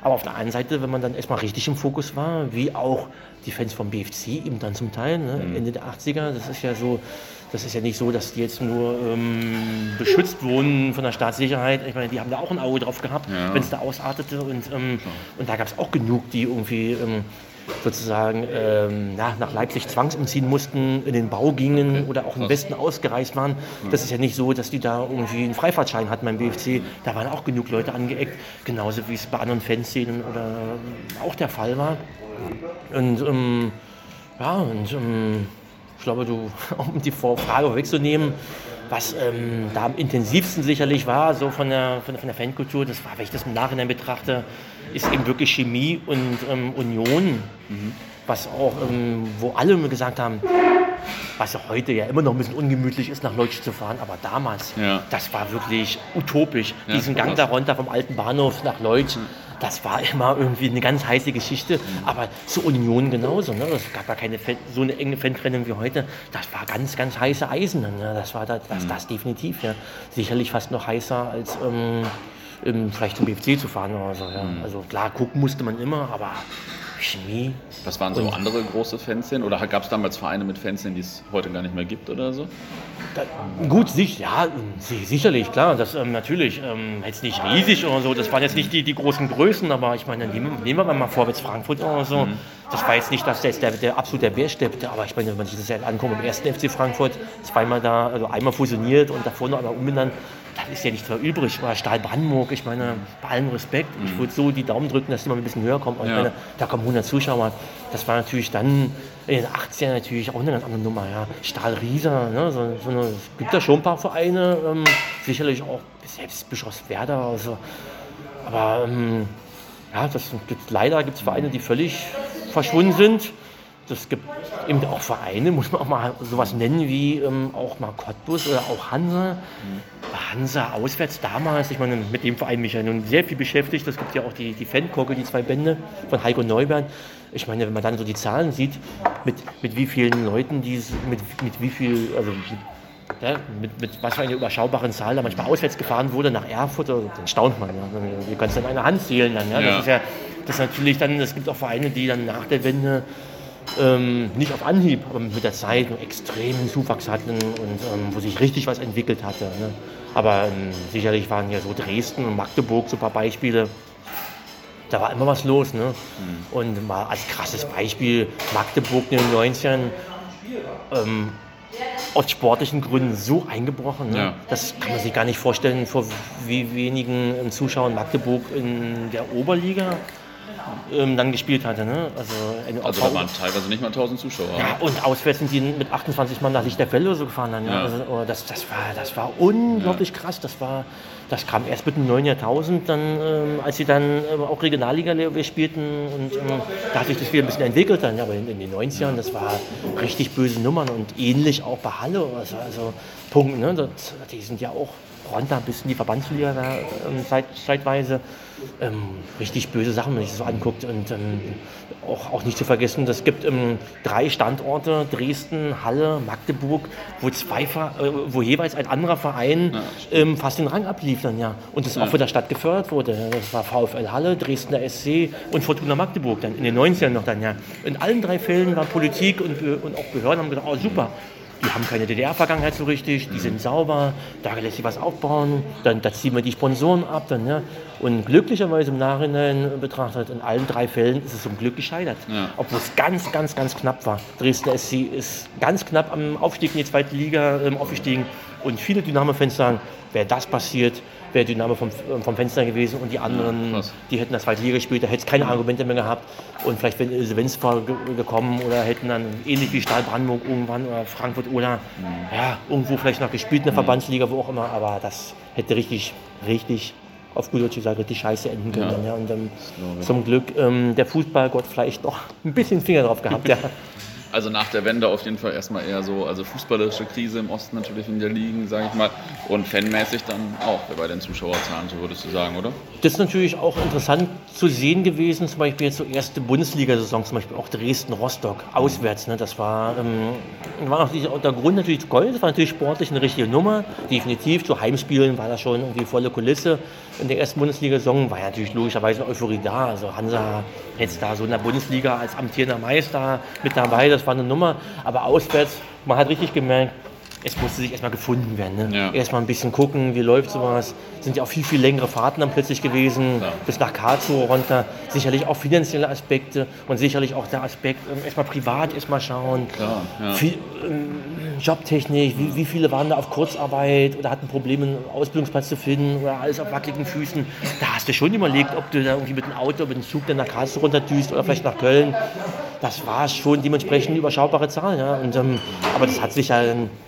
aber auf der einen Seite, wenn man dann erstmal richtig im Fokus war, wie auch die Fans vom BFC eben dann zum Teil, ne, mhm. Ende der 80er, das ist ja so, das ist ja nicht so, dass die jetzt nur ähm, beschützt wurden von der Staatssicherheit. Ich meine, die haben da auch ein Auge drauf gehabt, ja. wenn es da ausartete. Und, ähm, und da gab es auch genug, die irgendwie ähm, sozusagen ähm, na, nach Leipzig zwangsumziehen mussten, in den Bau gingen oder auch im Westen ausgereist waren. Das ist ja nicht so, dass die da irgendwie einen Freifahrtschein hatten beim BFC. Da waren auch genug Leute angeeckt, genauso wie es bei anderen Fanszenen oder auch der Fall war. Und ähm, ja, und ähm, glaube, du, (laughs) um die Frage wegzunehmen, was ähm, da am intensivsten sicherlich war, so von der, von der, von der Fankultur, das war, wenn ich das im Nachhinein betrachte, ist eben wirklich Chemie und ähm, Union, mhm. was auch, ähm, wo alle gesagt haben, was ja heute ja immer noch ein bisschen ungemütlich ist, nach Leutsch zu fahren, aber damals, ja. das war wirklich utopisch. Ja, Diesen Gang da runter vom alten Bahnhof nach Leutsch, mhm. Das war immer irgendwie eine ganz heiße Geschichte, mhm. aber zur Union genauso. Ne? Es gab ja keine Fan, so eine enge Fantrennung wie heute. Das war ganz, ganz heiße Eisen. Ne? Das war das, das, mhm. das definitiv. Ja. Sicherlich fast noch heißer als ähm, vielleicht zum BFC zu fahren oder so. Ja. Mhm. Also klar, gucken musste man immer, aber Chemie. Was waren so andere große Fanszenen? Oder gab es damals Vereine mit Fanszenen, die es heute gar nicht mehr gibt oder so? Da, gut, sich, ja, sicherlich, klar. Das ähm, natürlich ähm, jetzt nicht riesig oder so. Das waren jetzt nicht die, die großen Größen, aber ich meine, nehmen, nehmen wir mal Vorwärts Frankfurt oder so. Mhm. Das war jetzt nicht, dass der, der, der absolut der Bär steppte, aber ich meine, wenn man sich das ja anguckt, im ersten FC Frankfurt zweimal da, also einmal fusioniert und davor noch einmal umbenannt, dann ist ja nichts mehr übrig. War Stahl Brandenburg, ich meine, bei allem Respekt, mhm. ich würde so die Daumen drücken, dass die mal ein bisschen höher kommen. Ja. Ich meine, da kommen 100 Zuschauer. Das war natürlich dann in den 80ern natürlich auch eine ganz andere Nummer. Ja. Stahl Rieser, ne? so, so eine, es gibt da schon ein paar Vereine, ähm, sicherlich auch selbst Bischofswerda. Also. Aber ähm, ja, das gibt, leider gibt es Vereine, die völlig verschwunden sind. Das gibt eben auch Vereine, muss man auch mal sowas nennen wie ähm, auch mal Cottbus oder auch Hansa. Mhm. Hansa auswärts damals, ich meine, mit dem Verein mich ja nun sehr viel beschäftigt. Es gibt ja auch die, die Fankogel, die zwei Bände von Heiko Neubert. Ich meine, wenn man dann so die Zahlen sieht, mit, mit wie vielen Leuten, die, mit, mit wie viel, also ja, mit, mit was für einer überschaubaren Zahl da manchmal auswärts gefahren wurde nach Erfurt, dann staunt man. Ja. Du kannst dann eine Hand zählen dann. Ja. Das ist ja das ist natürlich dann, es gibt auch Vereine, die dann nach der Wende ähm, nicht auf Anhieb, aber mit der Zeit einen extremen Zuwachs hatten und ähm, wo sich richtig was entwickelt hatte. Ne? Aber ähm, sicherlich waren ja so Dresden und Magdeburg so ein paar Beispiele. Da war immer was los. Ne? Mhm. Und mal als krasses Beispiel Magdeburg in den 90ern. Ähm, aus sportlichen Gründen so eingebrochen. Ne? Ja. Das kann man sich gar nicht vorstellen, vor wie wenigen ähm, Zuschauern Magdeburg in der Oberliga ähm, dann gespielt hatte. Ne? Also, also da waren teilweise nicht mal 1000 Zuschauer. Ja, und auswärts sind die mit 28 Mann nach Lichterfelde so gefahren. Dann, ja. Also, oh, das, das, war, das war unglaublich ja. krass. Das, war, das kam erst mit dem neuen Jahrtausend, dann, ähm, als sie dann ähm, auch Regionalliga spielten. Und ähm, da hat sich das wieder ein bisschen entwickelt. Dann. Aber in, in, den 90ern, das war richtig böse Nummern. Und ähnlich auch bei Halle. Also, also Punkt, ne? Das, die sind ja auch runter bis in die Verbandsliga da, ähm, zeit, zeitweise. Ähm, richtig böse Sachen, wenn man sich das so anguckt. Und ähm, auch, auch nicht zu vergessen, es gibt ähm, drei Standorte, Dresden, Halle, Magdeburg, wo, zwei, äh, wo jeweils ein anderer Verein ja. Ähm, fast den Rang ablief dann, ja. Und das ja. auch von der Stadt gefördert wurde. Das war VfL Halle, Dresdner SC und Fortuna Magdeburg dann in den 90ern noch dann, ja. In allen drei Fällen war Politik und, und auch Behörden haben gesagt, oh super, die haben keine DDR-Vergangenheit so richtig, die sind sauber, da lässt sich was aufbauen, dann da ziehen wir die Sponsoren ab. Dann, ja. Und glücklicherweise im Nachhinein betrachtet, in allen drei Fällen ist es zum Glück gescheitert. Ja. Obwohl es ganz, ganz, ganz knapp war. Dresden SC ist ganz knapp am Aufstieg in die zweite Liga ähm, aufgestiegen. Und viele Dynamo-Fans sagen, wäre das passiert, wäre Dynamo vom, vom Fenster gewesen und die anderen, ja, die hätten das zweite Liga gespielt, da hätte es keine Argumente mehr gehabt und vielleicht wäre Ilse gekommen oder hätten dann ähnlich wie Stahl Brandenburg irgendwann oder Frankfurt oder mhm. ja, irgendwo vielleicht noch gespielt in der mhm. Verbandsliga, wo auch immer, aber das hätte richtig, richtig auf gut Deutsch gesagt, richtig scheiße enden können. Ja. ja. Und ähm, zum Glück ähm, der Fußballgott vielleicht noch ein bisschen Finger drauf gehabt. ja. (laughs) Also nach der Wende auf jeden Fall erstmal eher so, also fußballerische Krise im Osten natürlich in der Ligen, sage ich mal, und fanmäßig dann auch bei den Zuschauerzahlen, so würdest du sagen, oder? Das ist natürlich auch interessant zu sehen gewesen, zum Beispiel jetzt so erste Bundesliga-Saison, zum Beispiel auch Dresden-Rostock, auswärts. Ne? Das war, ähm, war auch der Grund natürlich Gold, das war natürlich sportlich eine richtige Nummer, definitiv. Zu Heimspielen war da schon irgendwie volle Kulisse. In der ersten Bundesliga-Saison war ja natürlich logischerweise Euphorie da. Also Hansa jetzt da so in der Bundesliga als amtierender Meister mit dabei, das war eine Nummer. Aber auswärts, man hat richtig gemerkt, es musste sich erstmal gefunden werden. Ne? Ja. Erstmal ein bisschen gucken, wie läuft sowas. Sind ja auch viel, viel längere Fahrten dann plötzlich gewesen, Ja. bis nach Karlsruhe runter. Sicherlich auch finanzielle Aspekte und sicherlich auch der Aspekt, ähm, erstmal privat erstmal schauen. Klar, ja. Viel, ähm, Jobtechnik, wie, wie viele waren da auf Kurzarbeit oder hatten Probleme, einen Ausbildungsplatz zu finden oder alles auf wackeligen Füßen. Da hast du schon überlegt, ob du da irgendwie mit dem Auto, mit dem Zug dann nach Karlsruhe runterdüst oder vielleicht nach Köln. Das war schon dementsprechend eine überschaubare Zahl. Ja. Und, ähm, aber das hat sich ja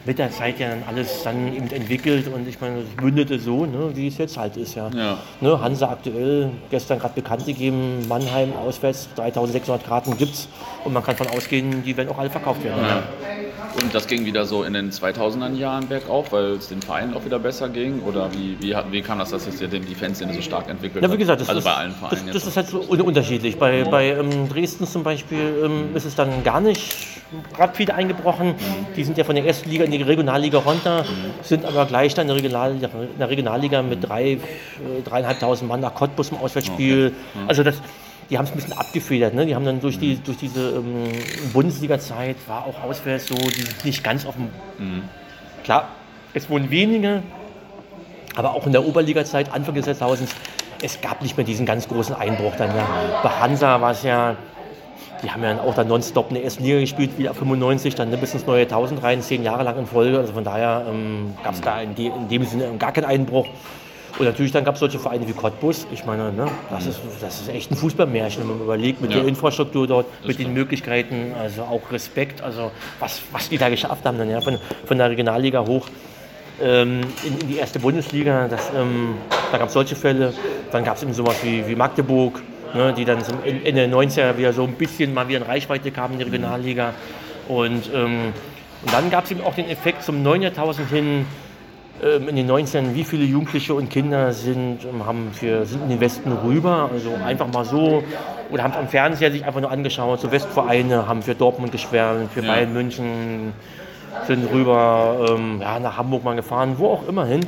mit der Zeit ja dann alles dann eben entwickelt und ich meine, es mündete so, ne, wie es jetzt halt ist. Ja. Ja. Ne, Hansa aktuell, gestern gerade bekannt gegeben, Mannheim auswärts, 3600 Karten gibt's und man kann davon ausgehen, die werden auch alle verkauft werden. Ja. Und das ging wieder so in den 2000er Jahren bergauf, weil es den Vereinen auch wieder besser ging? Oder wie, wie, hat- wie kam das, dass sich die Fanszene so stark entwickelt Ja, wie hat? gesagt, das, also ist, bei allen das, Vereinen das jetzt. ist halt so un- unterschiedlich. Bei, bei ähm, Dresden zum Beispiel ähm, ist es dann gar nicht rapide eingebrochen. Die sind ja von der ersten Liga in die Regionalliga runter, sind aber gleich dann in der Regionalliga, mit drei, äh, dreieinhalbtausend Mann nach Cottbus im Auswärtsspiel. Also das, die haben es ein bisschen abgefedert. Ne? Die haben dann durch, die, durch diese ähm, Bundesliga-Zeit, war auch auswärts so, die sind nicht ganz auf dem... Klar, es wurden wenige, aber auch in der Oberliga-Zeit, Anfang des Jahrtausends, es gab nicht mehr diesen ganz großen Einbruch dann. Ja. Bei Hansa war es ja, die haben ja dann auch dann nonstop in der ersten Liga gespielt, wieder ab 95, dann bis ins neue Jahrtausend rein, zehn Jahre lang in Folge. Also von daher ähm, gab es da in, de, in dem Sinne gar keinen Einbruch. Und natürlich dann gab es solche Vereine wie Cottbus. Ich meine, ne, das, ist, das ist echt ein Fußballmärchen, wenn man überlegt, mit Ja. der Infrastruktur dort, mit den. Möglichkeiten, also auch Respekt, also was, was die da geschafft haben, dann ja, von, von der Regionalliga hoch ähm, in, in die erste Bundesliga. Das, ähm, da gab es solche Fälle. Dann gab es eben sowas wie, wie Magdeburg, ne, die dann zum En- Ende der 90er wieder so ein bisschen mal wieder in Reichweite kamen in die Regionalliga. Und, ähm, und dann gab es eben auch den Effekt zum neuen Jahrtausend hin, ähm, in den 90ern, wie viele Jugendliche und Kinder sind, ähm, haben für, sind in den Westen rüber, also einfach mal so, oder haben am Fernseher sich einfach nur angeschaut, so Westvereine haben für Dortmund geschwärmt, für Ja. Bayern München, sind rüber ähm, ja, nach Hamburg mal gefahren, wo auch immer hin.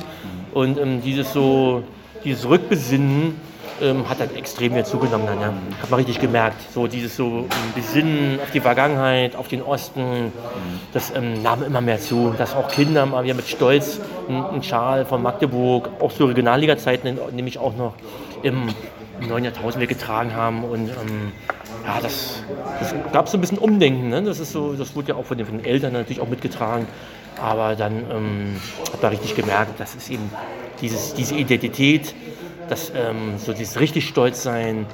Und ähm, dieses so, dieses Rückbesinnen ähm, hat dann extrem wieder zugenommen. Dann, ja. Hat man richtig gemerkt. So dieses so ähm, Besinnen auf die Vergangenheit, auf den Osten, das ähm, nahm immer mehr zu. Dass auch Kinder mal wieder mit Stolz einen, Schal von Magdeburg, auch zu Regionalliga-Zeiten nämlich auch noch im, im neuen Jahrtausend getragen haben. Und ähm, ja, das, das gab so ein bisschen Umdenken. Ne? Das, ist so, das wurde ja auch von den, von den Eltern natürlich auch mitgetragen. Aber dann ähm, hat man richtig gemerkt, das ist eben dieses, diese Identität, das, ähm, so dieses richtig stolz sein,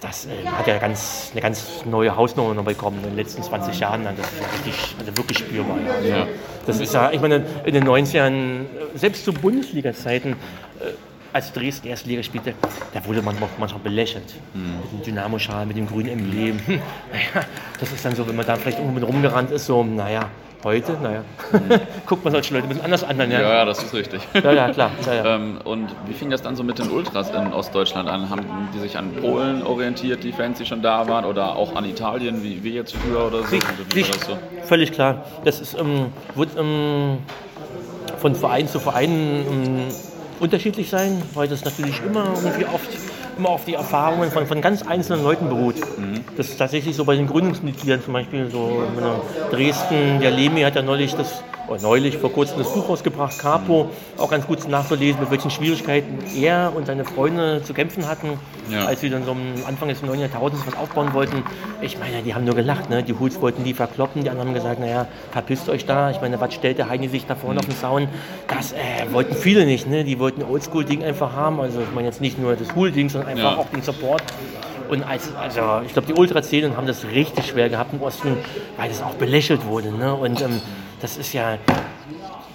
das ähm, hat ja ganz, eine ganz neue Hausnummer noch bekommen in den letzten 20 Jahren. Das ist ja richtig, also wirklich spürbar. Also, Ja. Das ist ja, ich meine, in den 90ern, äh, selbst zu Bundesliga-Zeiten, äh, als Dresden Erstliga spielte, da wurde man manchmal belächelt. Mit dem Dynamo-Schal, mit dem grünen Emblem. (laughs) naja, das ist dann so, wenn man da vielleicht irgendwo mit rumgerannt ist, so, naja, heute, naja, (laughs) guckt man solche Leute ein bisschen anders an. Dann, Ja, ja. ja, das ist richtig. Ja, ja, klar. Ja, ja. Ähm, und wie fing das dann so mit den Ultras in Ostdeutschland an? Haben die sich an Polen orientiert, die Fans, die schon da waren, oder auch an Italien, wie wir jetzt früher oder so? Wie so? Völlig klar. Das ist, ähm, wird ähm, von Verein zu Verein ähm, unterschiedlich sein, weil das natürlich immer irgendwie oft immer auf die Erfahrungen von, von ganz einzelnen Leuten beruht. Das ist tatsächlich so bei den Gründungsmitgliedern zum Beispiel so in Dresden, der Lemi hat ja neulich das neulich vor kurzem das Buch rausgebracht, Capo, auch ganz gut nachzulesen, mit welchen Schwierigkeiten er und seine Freunde zu kämpfen hatten, Ja. als sie dann so am Anfang des neuen Jahrtausends was aufbauen wollten. Ich meine, die haben nur gelacht, ne? die Hools wollten die verkloppen, die anderen haben gesagt, naja, verpisst euch da. Ich meine, was stellt der Heini sich da vorne auf den Zaun? Das äh, wollten viele nicht, ne? die wollten Oldschool-Ding einfach haben, also ich meine jetzt nicht nur das Hool-Ding, sondern einfach Ja. auch den Support. Und als, also ich glaube, die Ultrazählen haben das richtig schwer gehabt im Osten, weil das auch belächelt wurde. Ne? Und ähm, das ist ja,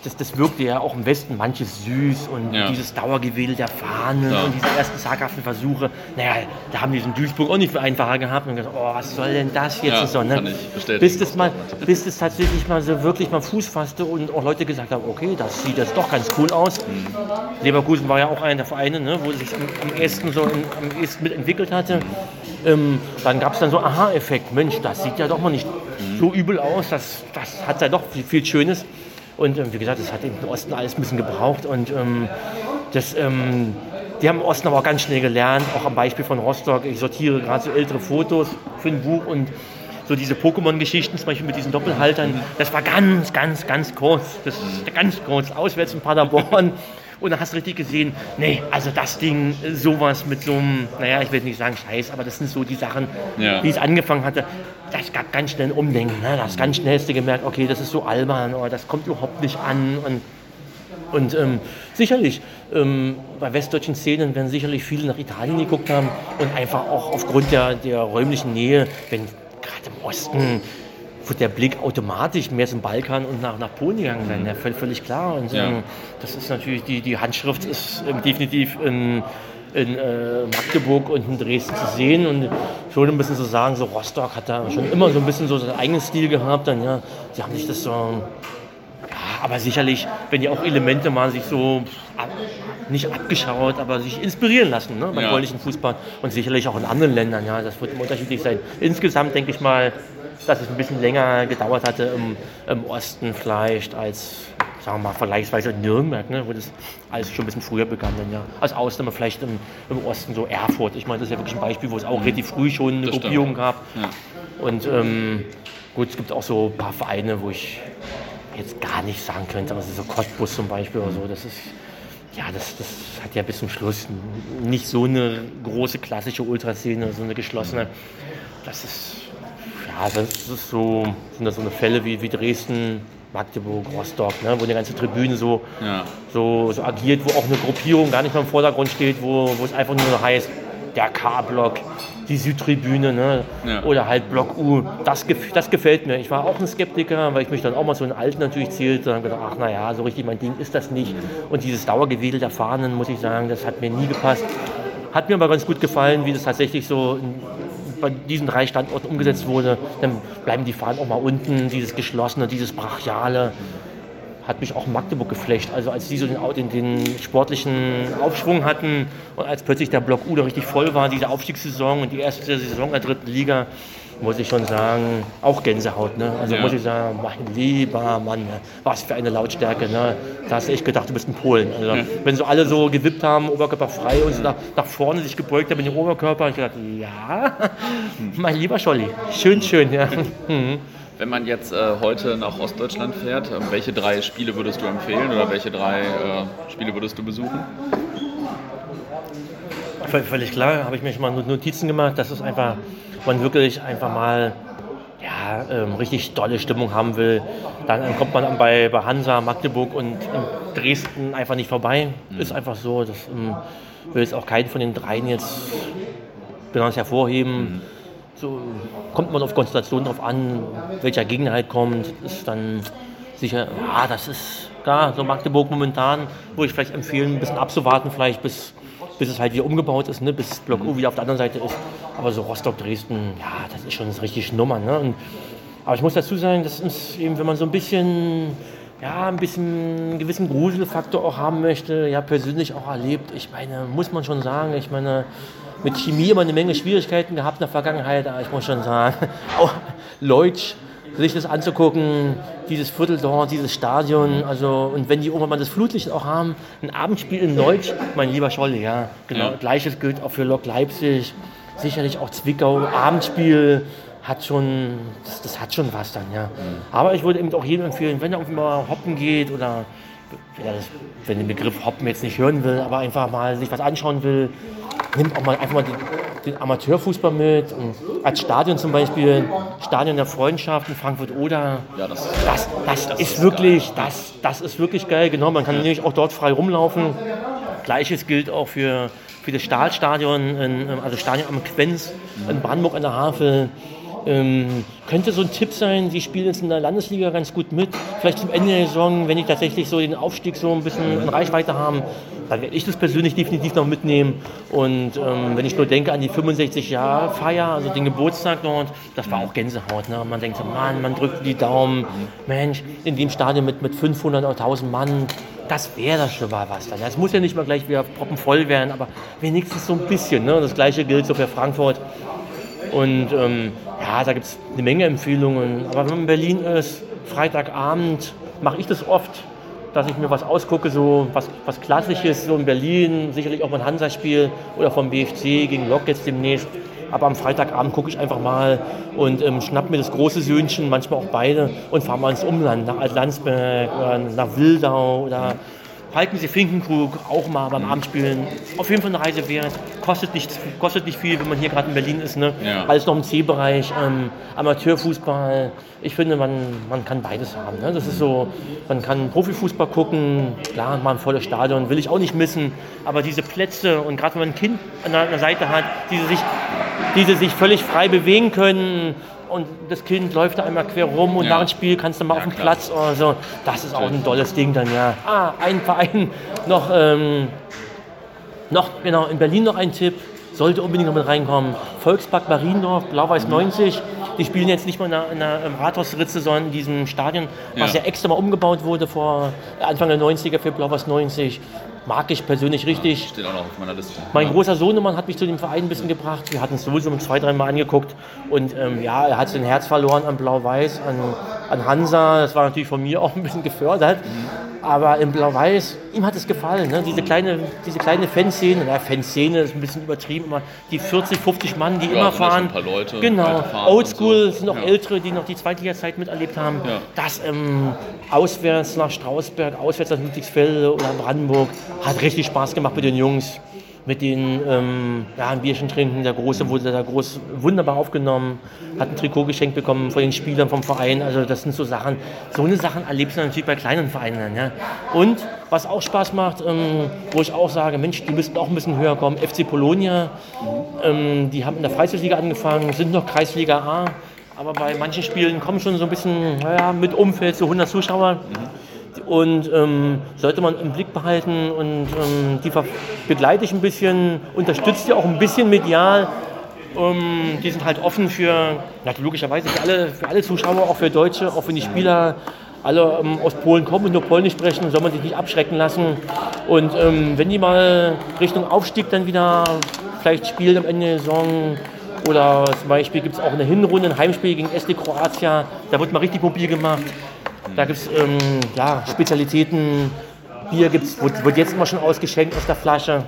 das, das wirkte ja auch im Westen manches süß und Ja. dieses Dauergewedel der Fahnen Ja. und diese ersten zaghaften Versuche. Naja, da haben die es in Duisburg auch nicht für einfacher gehabt und gesagt, oh, was soll denn das jetzt Ja, so. Ne? Bis das mal, bis das tatsächlich mal so wirklich mal Fuß fasste und auch Leute gesagt haben, okay, das sieht jetzt doch ganz cool aus. Mhm. Leverkusen war ja auch einer der Vereine, ne, wo sich am, am ersten so in, am ehesten mitentwickelt hatte. Ähm, dann gab es dann so Aha-Effekt, Mensch, das sieht ja doch mal nicht so übel aus, das, das hat ja doch viel, Schönes. Und ähm, wie gesagt, das hat im Osten alles ein bisschen gebraucht und ähm, das, ähm, die haben im Osten aber auch ganz schnell gelernt, auch am Beispiel von Rostock. Ich sortiere gerade so ältere Fotos für ein Buch und so diese Pokémon-Geschichten, zum Beispiel mit diesen Doppelhaltern, das war ganz, ganz, ganz kurz. Das ist ganz kurz, auswärts in Paderborn. Und dann hast du richtig gesehen, nee, also das Ding, sowas mit so einem, naja, ich will nicht sagen Scheiß, aber das sind so die Sachen, ja. wie es angefangen hatte. Das gab ganz schnell ein Umdenken. Ne? Das ganz schnellste gemerkt, okay, das ist so albern, oder das kommt überhaupt nicht an. Und, und ähm, sicherlich, ähm, bei westdeutschen Szenen werden sicherlich viele nach Italien geguckt haben und einfach auch aufgrund der, der räumlichen Nähe, wenn gerade im Osten wird der Blick automatisch mehr zum Balkan und nach, nach Polen gegangen sein. Ja, völlig klar. Und ja. das ist natürlich, die, die Handschrift ist ähm, definitiv in, in äh, Magdeburg und in Dresden zu sehen. Und ich würde ein bisschen so sagen, so Rostock hat da schon immer so ein bisschen so seinen eigenen Stil gehabt. Dann, ja, sie haben sich das so. Ja, aber sicherlich, wenn die auch Elemente mal sich so ab, nicht abgeschaut, aber sich inspirieren lassen ne, beim ja. polnischen Fußball und sicherlich auch in anderen Ländern. Ja, das wird unterschiedlich sein. Insgesamt denke ich mal, dass es ein bisschen länger gedauert hatte im, im Osten vielleicht als, sagen wir mal, vergleichsweise in Nürnberg, ne, wo das alles schon ein bisschen früher begann. Dann, ja. Als Ausnahme vielleicht im, im Osten so Erfurt. Ich meine, das ist ja wirklich ein Beispiel, wo es auch relativ früh schon eine das Gruppierung stimmt. gab. Ja. Und ähm, gut, es gibt auch so ein paar Vereine, wo ich jetzt gar nicht sagen könnte, also so Cottbus zum Beispiel oder so, das ist ja, das, das hat ja bis zum Schluss nicht so eine große klassische Ultraszene, so eine geschlossene. Das ist also das ist so, sind das so eine Fälle wie, wie Dresden, Magdeburg, Rostock, ne, wo eine ganze Tribüne so, ja. so, so agiert, wo auch eine Gruppierung gar nicht mehr im Vordergrund steht, wo, wo es einfach nur heißt, der K-Block, die Südtribüne ne, ja. oder halt Block U. Das, das gefällt mir. Ich war auch ein Skeptiker, weil ich mich dann auch mal so einen Alten natürlich zählte und gedacht, ach naja, so richtig mein Ding ist das nicht. Und dieses Dauergewedel der Fahnen, muss ich sagen, das hat mir nie gepasst. Hat mir aber ganz gut gefallen, wie das tatsächlich so bei diesen drei Standorten umgesetzt wurde, dann bleiben die Fahnen auch mal unten, dieses geschlossene, dieses brachiale. Hat mich auch Magdeburg geflecht. Also als die so den, den, sportlichen Aufschwung hatten und als plötzlich der Block U da richtig voll war, diese Aufstiegssaison und die erste Saison der dritten Liga, muss ich schon sagen, auch Gänsehaut. Ne? Also ja. muss ich sagen, mein lieber Mann, ne? was für eine Lautstärke. Ne? Da hast du echt gedacht, du bist ein Polen. Also, ja. Wenn so alle so gewippt haben, Oberkörper frei und so nach, nach vorne sich gebeugt haben mit dem Oberkörper, ich gedacht, ja, (laughs) mein lieber Scholli, schön, schön. Ja. Mhm. Wenn man jetzt äh, heute nach Ostdeutschland fährt, äh, welche drei Spiele würdest du empfehlen oder welche drei äh, Spiele würdest du besuchen? Völlig klar, habe ich mir schon mal Notizen gemacht. Das ist einfach man wirklich einfach mal ja, ähm, richtig tolle Stimmung haben will, dann kommt man bei, bei Hansa, Magdeburg und Dresden einfach nicht vorbei. Mhm. Ist einfach so. Das ähm, will jetzt auch keinen von den dreien jetzt besonders hervorheben. Mhm. So kommt man auf Konstellation drauf an, welcher Gegner halt kommt, ist dann sicher, ja, das ist da, so Magdeburg momentan, wo ich vielleicht empfehlen, ein bisschen abzuwarten, vielleicht bis bis es halt wieder umgebaut ist, ne, bis Block U wieder auf der anderen Seite ist. Aber so Rostock, Dresden, ja, das ist schon eine richtige Nummer. Ne? Und, aber ich muss dazu sagen, dass uns eben, wenn man so ein bisschen, ja, ein bisschen einen gewissen Gruselfaktor auch haben möchte, ja, persönlich auch erlebt, ich meine, muss man schon sagen, ich meine, mit Chemie immer eine Menge Schwierigkeiten gehabt in der Vergangenheit, aber ich muss schon sagen, (laughs) auch Leutsch, sich das anzugucken, dieses Viertel dort, dieses Stadion, also und wenn die irgendwann mal das Flutlicht auch haben, ein Abendspiel in Neutsch, mein lieber Scholle, ja, genau, ja. gleiches gilt auch für Lok Leipzig, sicherlich auch Zwickau, Abendspiel hat schon, das, das hat schon was dann, ja. Mhm. Aber ich würde eben auch jedem empfehlen, wenn er mal hoppen geht oder wenn den Begriff Hoppen jetzt nicht hören will, aber einfach mal sich was anschauen will, nimmt auch mal einfach mal den, den Amateurfußball mit. Und als Stadion zum Beispiel, Stadion der Freundschaft in Frankfurt-Oder. Ja, das, das, das, das, ist, ist wirklich, das, das ist wirklich geil. Genau, man kann ja. nämlich auch dort frei rumlaufen. Gleiches gilt auch für, für das Stahlstadion, in, also Stadion am Quenz in Brandenburg an der Havel. Ähm, könnte so ein Tipp sein, Sie spielen jetzt in der Landesliga ganz gut mit. Vielleicht zum Ende der Saison, wenn die tatsächlich so den Aufstieg so ein bisschen in Reichweite haben, dann werde ich das persönlich definitiv noch mitnehmen. Und ähm, wenn ich nur denke an die 65 Jahre Feier, also den Geburtstag dort, das war auch Gänsehaut. Ne? Man denkt so, Mann, man drückt die Daumen. Mensch, in dem Stadion mit, mit 500 oder 1000 Mann, das wäre das schon mal was. Es muss ja nicht mal gleich wieder proppenvoll werden, aber wenigstens so ein bisschen. Ne? Das gleiche gilt so für Frankfurt. Und ähm, ja, da gibt es eine Menge Empfehlungen. Aber wenn man in Berlin ist, Freitagabend, mache ich das oft, dass ich mir was ausgucke, so was, was Klassisches, so in Berlin, sicherlich auch mal ein Hansa-Spiel oder vom BFC gegen Lok jetzt demnächst. aber am Freitagabend gucke ich einfach mal und ähm, schnapp mir das große Söhnchen, manchmal auch beide und fahre mal ins Umland, nach Altlandsberg oder nach Wildau oder halten Sie Finkenkrug auch mal beim Abendspielen. Auf jeden Fall eine Reise wert. Kostet nicht, kostet nicht viel, wenn man hier gerade in Berlin ist. Ne? Ja. Alles noch im C-Bereich, ähm, Amateurfußball. Ich finde, man, man kann beides haben. Ne? Das ist so, man kann Profifußball gucken, klar, mal ein volles Stadion, will ich auch nicht missen. Aber diese Plätze und gerade wenn man ein Kind an der, an der Seite hat, die sich, die sich völlig frei bewegen können, und das Kind läuft da einmal quer rum und Ja. nach dem Spiel kannst du mal Ja, auf den klar. Platz oder so. Das ist auch ein tolles Ding dann, ja. Ah, ein Verein noch, ähm, noch, genau, in Berlin noch ein Tipp. Sollte unbedingt noch mit reinkommen. Volkspark Mariendorf, Blau-Weiß 90. Die spielen jetzt nicht mal in der, in ähm, Rathausritze, sondern in diesem Stadion, was Ja. ja extra mal umgebaut wurde vor Anfang der 90er für Blau-Weiß 90. Mag ich persönlich richtig. Steht auch noch auf meiner Liste. Mein ja. großer Sohnemann hat mich zu dem Verein ein bisschen gebracht. Wir hatten es sowieso zwei, dreimal angeguckt. Und ähm, ja, er hat sein Herz verloren an Blau-Weiß, an, an Hansa. Das war natürlich von mir auch ein bisschen gefördert. Aber in Blau-Weiß, ihm hat es gefallen. Ne? Diese kleine, diese kleine Fanszene, na, Fanszene ist ein bisschen übertrieben, aber die 40, 50 Mann, die Ja, immer fahren. ein paar Leute, genau, Oldschool so. sind noch Ja. Ältere, die noch die Zweitliga-Zeit miterlebt haben. Ja. Das ähm, auswärts nach Strausberg, auswärts nach Ludwigsfelde oder Brandenburg hat richtig Spaß gemacht mit den Jungs. Mit denen ähm, ja, ein Bierchen trinken. Der Große wurde da groß wunderbar aufgenommen, hat ein Trikot geschenkt bekommen von den Spielern vom Verein. Also das sind so Sachen, so eine Sachen erlebst du natürlich bei kleinen Vereinen. Ja. Und was auch Spaß macht, ähm, wo ich auch sage, Mensch, die müssten auch ein bisschen höher kommen. FC Polonia, ähm, die haben in der Freizeigliga angefangen, sind noch Kreisliga A. Aber bei manchen Spielen kommen schon so ein bisschen naja, mit Umfeld, so 100 Zuschauer. Und ähm, sollte man im Blick behalten und ähm, die begleite ich ein bisschen, unterstütze die auch ein bisschen medial. Ähm, die sind halt offen für, logischerweise für alle, für alle Zuschauer, auch für Deutsche, auch wenn die Spieler alle ähm, aus Polen kommen und nur Polnisch sprechen, soll man sich nicht abschrecken lassen. Und ähm, wenn die mal Richtung Aufstieg dann wieder vielleicht spielen am Ende der Saison, oder zum Beispiel gibt es auch eine Hinrunde, ein Heimspiel gegen SD Kroatia, da wird mal richtig mobil gemacht. Da gibt es ähm, ja, Spezialitäten, Bier gibt's, wird, wird jetzt immer schon ausgeschenkt aus der Flasche.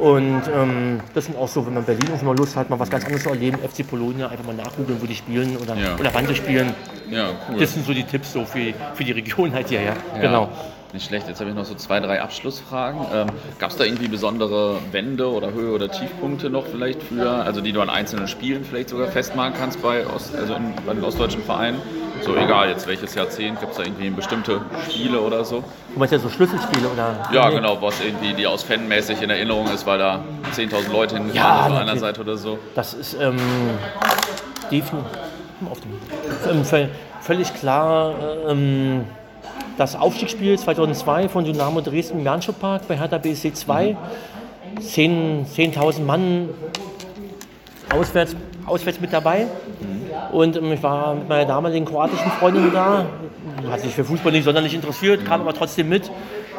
Und ähm, das sind auch so, wenn man in Berlin irgendwie mal Lust hat, mal was ganz anderes zu erleben, FC Polonia, einfach mal nachgoogeln, wo die spielen oder, Ja. oder wann sie spielen. Ja, cool. Das sind so die Tipps so für, für die Region halt hier, ja. Genau. Nicht schlecht. Jetzt habe ich noch so zwei, drei Abschlussfragen. Ähm, Gab es da irgendwie besondere Wände oder Höhe- oder Tiefpunkte noch vielleicht für, also die du an einzelnen Spielen vielleicht sogar festmachen kannst bei, Ost, also in, bei den ostdeutschen Vereinen? So egal jetzt welches Jahrzehnt, gibt es da irgendwie bestimmte Spiele oder so? Du meinst ja so Schlüsselspiele oder? Ja, Nee. genau, was irgendwie die aus fanmäßig in Erinnerung ist, weil da 10.000 Leute hingefahren Ja, sind auf einer. Seite oder so. Das ist ähm, defin- auf dem, ähm, völ- völlig klar. Ähm, das Aufstiegsspiel 2002 von Dynamo Dresden im Janschop-Park bei Hertha BSC 2. 10 10.000 Mann auswärts, auswärts mit dabei. Und ähm, ich war mit meiner damaligen kroatischen Freundin da. Hat sich für Fußball nicht sonderlich interessiert, kam aber trotzdem mit.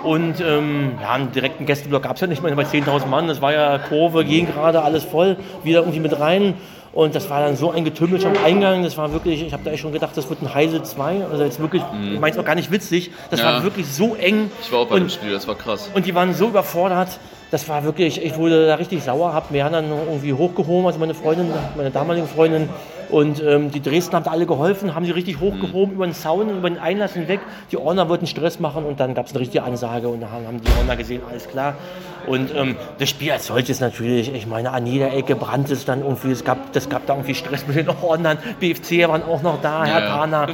Und ähm, ja, einen direkten Gästeblock gab es ja nicht mehr bei 10.000 Mann. Das war ja Kurve, ging gerade, alles voll, wieder irgendwie mit rein. Und das war dann so ein Getümmel schon am Eingang. Das war wirklich, ich habe da echt schon gedacht, das wird ein Heise 2. Also jetzt wirklich, ich meine es auch gar nicht witzig. Das Ja. war wirklich so eng. Ich war auch bei Und dem Spiel, das war krass. und die waren so überfordert, das war wirklich, ich wurde da richtig sauer, hab mir dann irgendwie hochgehoben, also meine Freundin, meine damalige Freundin. Und ähm, die Dresden haben da alle geholfen, haben sie richtig hochgehoben über den Zaun, über den Einlass hinweg. Die Ordner wollten Stress machen und dann gab es eine richtige Ansage und dann haben die Ordner gesehen, alles klar. Und ähm, das Spiel als solches natürlich, ich meine, an jeder Ecke brannte es dann irgendwie, es gab, das gab da irgendwie Stress mit den Ordnern. BFC waren auch noch da, Herr Ja. Kahner.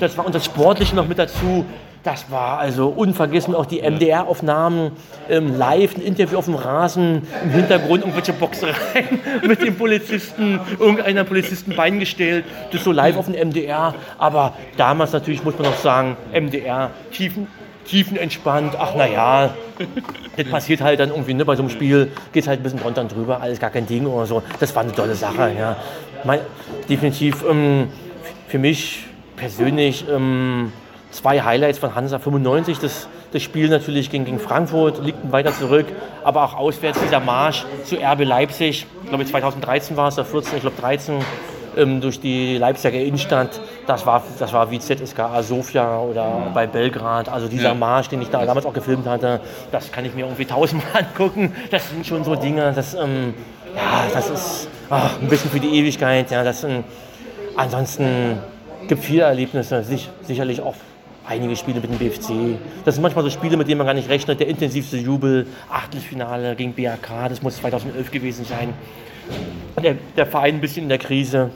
Das war und das Sportliche noch mit dazu. Das war also unvergessen, auch die MDR-Aufnahmen ähm, live, ein Interview auf dem Rasen, im Hintergrund irgendwelche Boxereien (laughs) mit dem Polizisten, irgendeiner Polizisten Bein gestellt, das so live auf dem MDR. Aber damals natürlich, muss man noch sagen, MDR, tiefen, tiefenentspannt, ach naja, das passiert halt dann irgendwie, ne, bei so einem Spiel geht es halt ein bisschen drunter und drüber, alles gar kein Ding oder so. Das war eine tolle Sache, ja. Mein, definitiv ähm, für mich persönlich ähm, zwei Highlights von Hansa 95. Das, das Spiel natürlich gegen, gegen Frankfurt, liegt weiter zurück, aber auch auswärts dieser Marsch zu RB Leipzig. Ich glaube 2013 war es, oder 14, ich glaube 13, ähm, durch die Leipziger Innenstadt. Das war, das war wie ZSKA Sofia oder bei Belgrad. Also dieser Ja. Marsch, den ich da damals auch gefilmt hatte, das kann ich mir irgendwie tausendmal (laughs) angucken. Das sind schon so Dinge, das, ähm, ja, das ist ach, ein bisschen für die Ewigkeit. Ja, das sind, ansonsten gibt viele Erlebnisse, sich, sicherlich auch einige Spiele mit dem BFC. Das sind manchmal so Spiele, mit denen man gar nicht rechnet. Der intensivste Jubel, Achtelfinale gegen BAK, das muss 2011 gewesen sein. Der, der Verein ein bisschen in der Krise.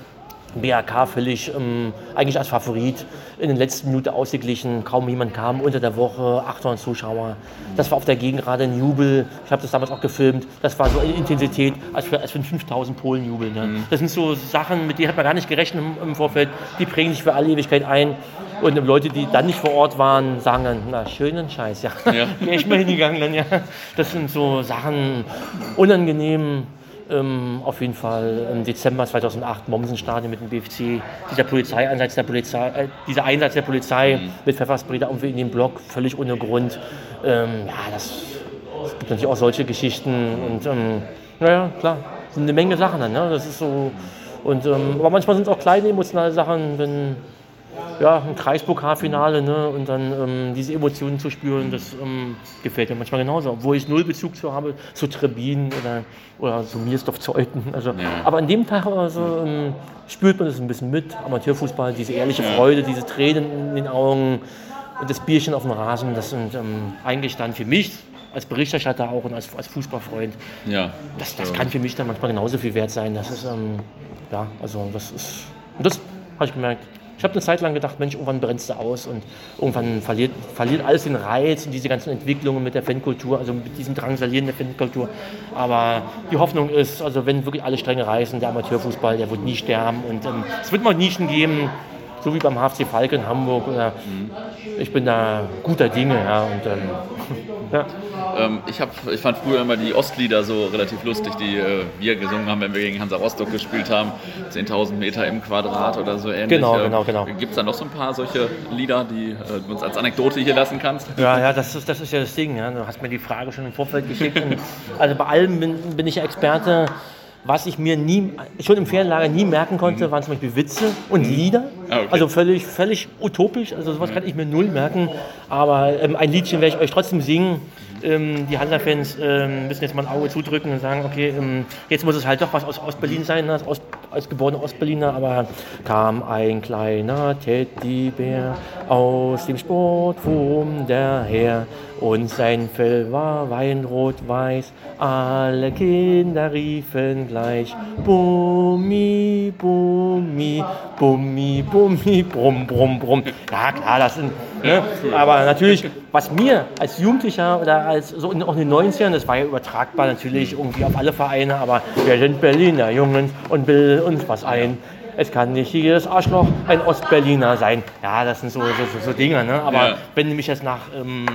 BAK völlig ähm, eigentlich als Favorit in den letzten Minuten ausgeglichen. Kaum jemand kam unter der Woche, 800 Zuschauer. Das war auf der Gegend gerade ein Jubel. Ich habe das damals auch gefilmt. Das war so eine Intensität, als für, als für 5000 Polen Jubel. Ne? Mhm. Das sind so Sachen, mit denen hat man gar nicht gerechnet im, im Vorfeld. Die prägen sich für alle Ewigkeit ein. Und Leute, die dann nicht vor Ort waren, sagen dann, na, schönen Scheiß, ja. ja. (laughs) Wäre ich mal hingegangen dann, ja. Das sind so Sachen unangenehm. Ähm, auf jeden Fall im Dezember 2008 Mommsenstadion mit dem BFC. Dieser Polizeieinsatz der Polizei, äh, dieser Einsatz der Polizei mhm. mit Pfefferspray irgendwie in den Block, völlig ohne Grund. Ähm, ja, das, es gibt natürlich auch solche Geschichten und ähm, naja, klar, sind eine Menge Sachen dann. Ne? Das ist so. Und, ähm, aber manchmal sind es auch kleine emotionale Sachen, wenn ja, ein Kreispokalfinale ne? und dann ähm, diese Emotionen zu spüren, das ähm, gefällt mir manchmal genauso, obwohl ich null Bezug zu habe zu Trebin oder, oder zu Miersdorf Zeuthen. Also, ja. Aber an dem Tag also, ähm, spürt man das ein bisschen mit, Amateurfußball, diese ehrliche ja. Freude, diese Tränen in den Augen und das Bierchen auf dem Rasen, das sind ähm, eigentlich dann für mich als Berichterstatter auch und als, als Fußballfreund, ja. das, das kann für mich dann manchmal genauso viel wert sein. Das ist, ähm, ja, also das ist, das habe ich gemerkt, ich habe eine Zeit lang gedacht, Mensch, irgendwann brennst du aus und irgendwann verliert, verliert alles den Reiz und diese ganzen Entwicklungen mit der Fankultur, also mit diesem Drangsalieren der Fankultur. Aber die Hoffnung ist, also wenn wirklich alle Stränge reißen, der Amateurfußball, der wird nie sterben und ähm, es wird mal Nischen geben, so wie beim HFC Falk in Hamburg. Oder, mhm. Ich bin da guter Dinge. Ja, und, ähm, (laughs) ja. Ähm, ich, hab, ich fand früher immer die Ostlieder so relativ lustig, die äh, wir gesungen haben, wenn wir gegen Hansa Rostock gespielt haben. 10.000 Meter im Quadrat oder so ähnlich. Genau, genau, genau. Gibt es da noch so ein paar solche Lieder, die äh, du uns als Anekdote hier lassen kannst? Ja, ja, das ist, das ist ja das Ding. Ja. Du hast mir die Frage schon im Vorfeld geschickt. (laughs) also bei allem bin, bin ich Experte. Was ich mir nie, schon im Ferienlager nie merken konnte, mhm. waren zum Beispiel Witze und mhm. Lieder. Ah, okay. Also völlig, völlig utopisch. Also sowas mhm. kann ich mir null merken. Aber ähm, ein Liedchen werde ich euch trotzdem singen. Ähm, die Hansa-Fans ähm, müssen jetzt mal ein Auge zudrücken und sagen, okay, ähm, jetzt muss es halt doch was aus Ostberlin sein, als, Ost, als geborener Ostberliner, aber kam ein kleiner Teddybär aus dem Sportwurm daher und sein Fell war weinrot-weiß, alle Kinder riefen gleich Bummi, Bummi, Bummi, Bummi, Brumm, Brumm, Brumm. Ja klar, das sind, ne? aber natürlich, was mir als Jugendlicher oder als so in, auch in den 90ern, das war ja übertragbar natürlich irgendwie auf alle Vereine, aber wir sind Berliner Jungen und bilden uns was ein es kann nicht jedes Arschloch ein Ostberliner sein. Ja, das sind so, so, so, so Dinge. Ne? Aber ja. wenn du mich jetzt nach ähm,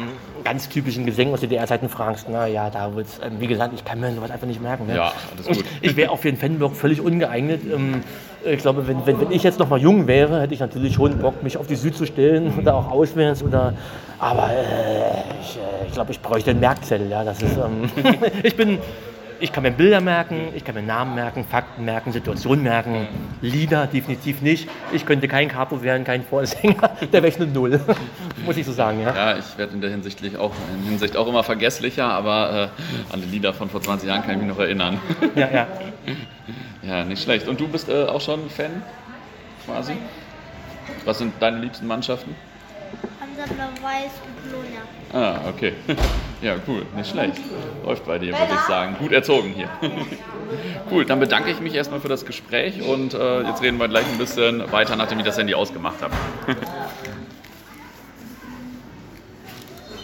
ganz typischen Gesängen aus DDR-Zeiten fragst, na ja, da wird's, ähm, wie gesagt, ich kann mir sowas einfach nicht merken. Ne? Ja, alles gut. Ich, ich wäre auf den Fanblock völlig ungeeignet. Ähm, ich glaube, wenn, wenn, wenn ich jetzt noch mal jung wäre, hätte ich natürlich schon Bock, mich auf die Süd zu stellen (laughs) oder auch auswärts oder. Aber äh, ich, äh, ich glaube, ich bräuchte einen Merkzettel. Ja, das ist. Ähm, (laughs) ich bin ich kann mir Bilder merken, ich kann mir Namen merken, Fakten merken, Situationen merken, Lieder definitiv nicht. Ich könnte kein Capo werden, kein Vorsänger, (laughs) der wäre eine Null, (laughs) muss ich so sagen. Ja, ja ich werde in der Hinsicht auch, in Hinsicht auch immer vergesslicher, aber äh, an die Lieder von vor 20 Jahren kann ich mich noch erinnern. (laughs) Ja, ja. ja, nicht schlecht. Und du bist äh, auch schon Fan quasi? Was sind deine liebsten Mannschaften? Blau-Weiß und Bolonia. Ah, okay. (laughs) Ja, cool, nicht schlecht. Läuft bei dir, würde ich sagen. Gut erzogen hier. (laughs) cool, dann bedanke ich mich erstmal für das Gespräch und äh, jetzt reden wir gleich ein bisschen weiter, nachdem ich das Handy ausgemacht habe. (laughs)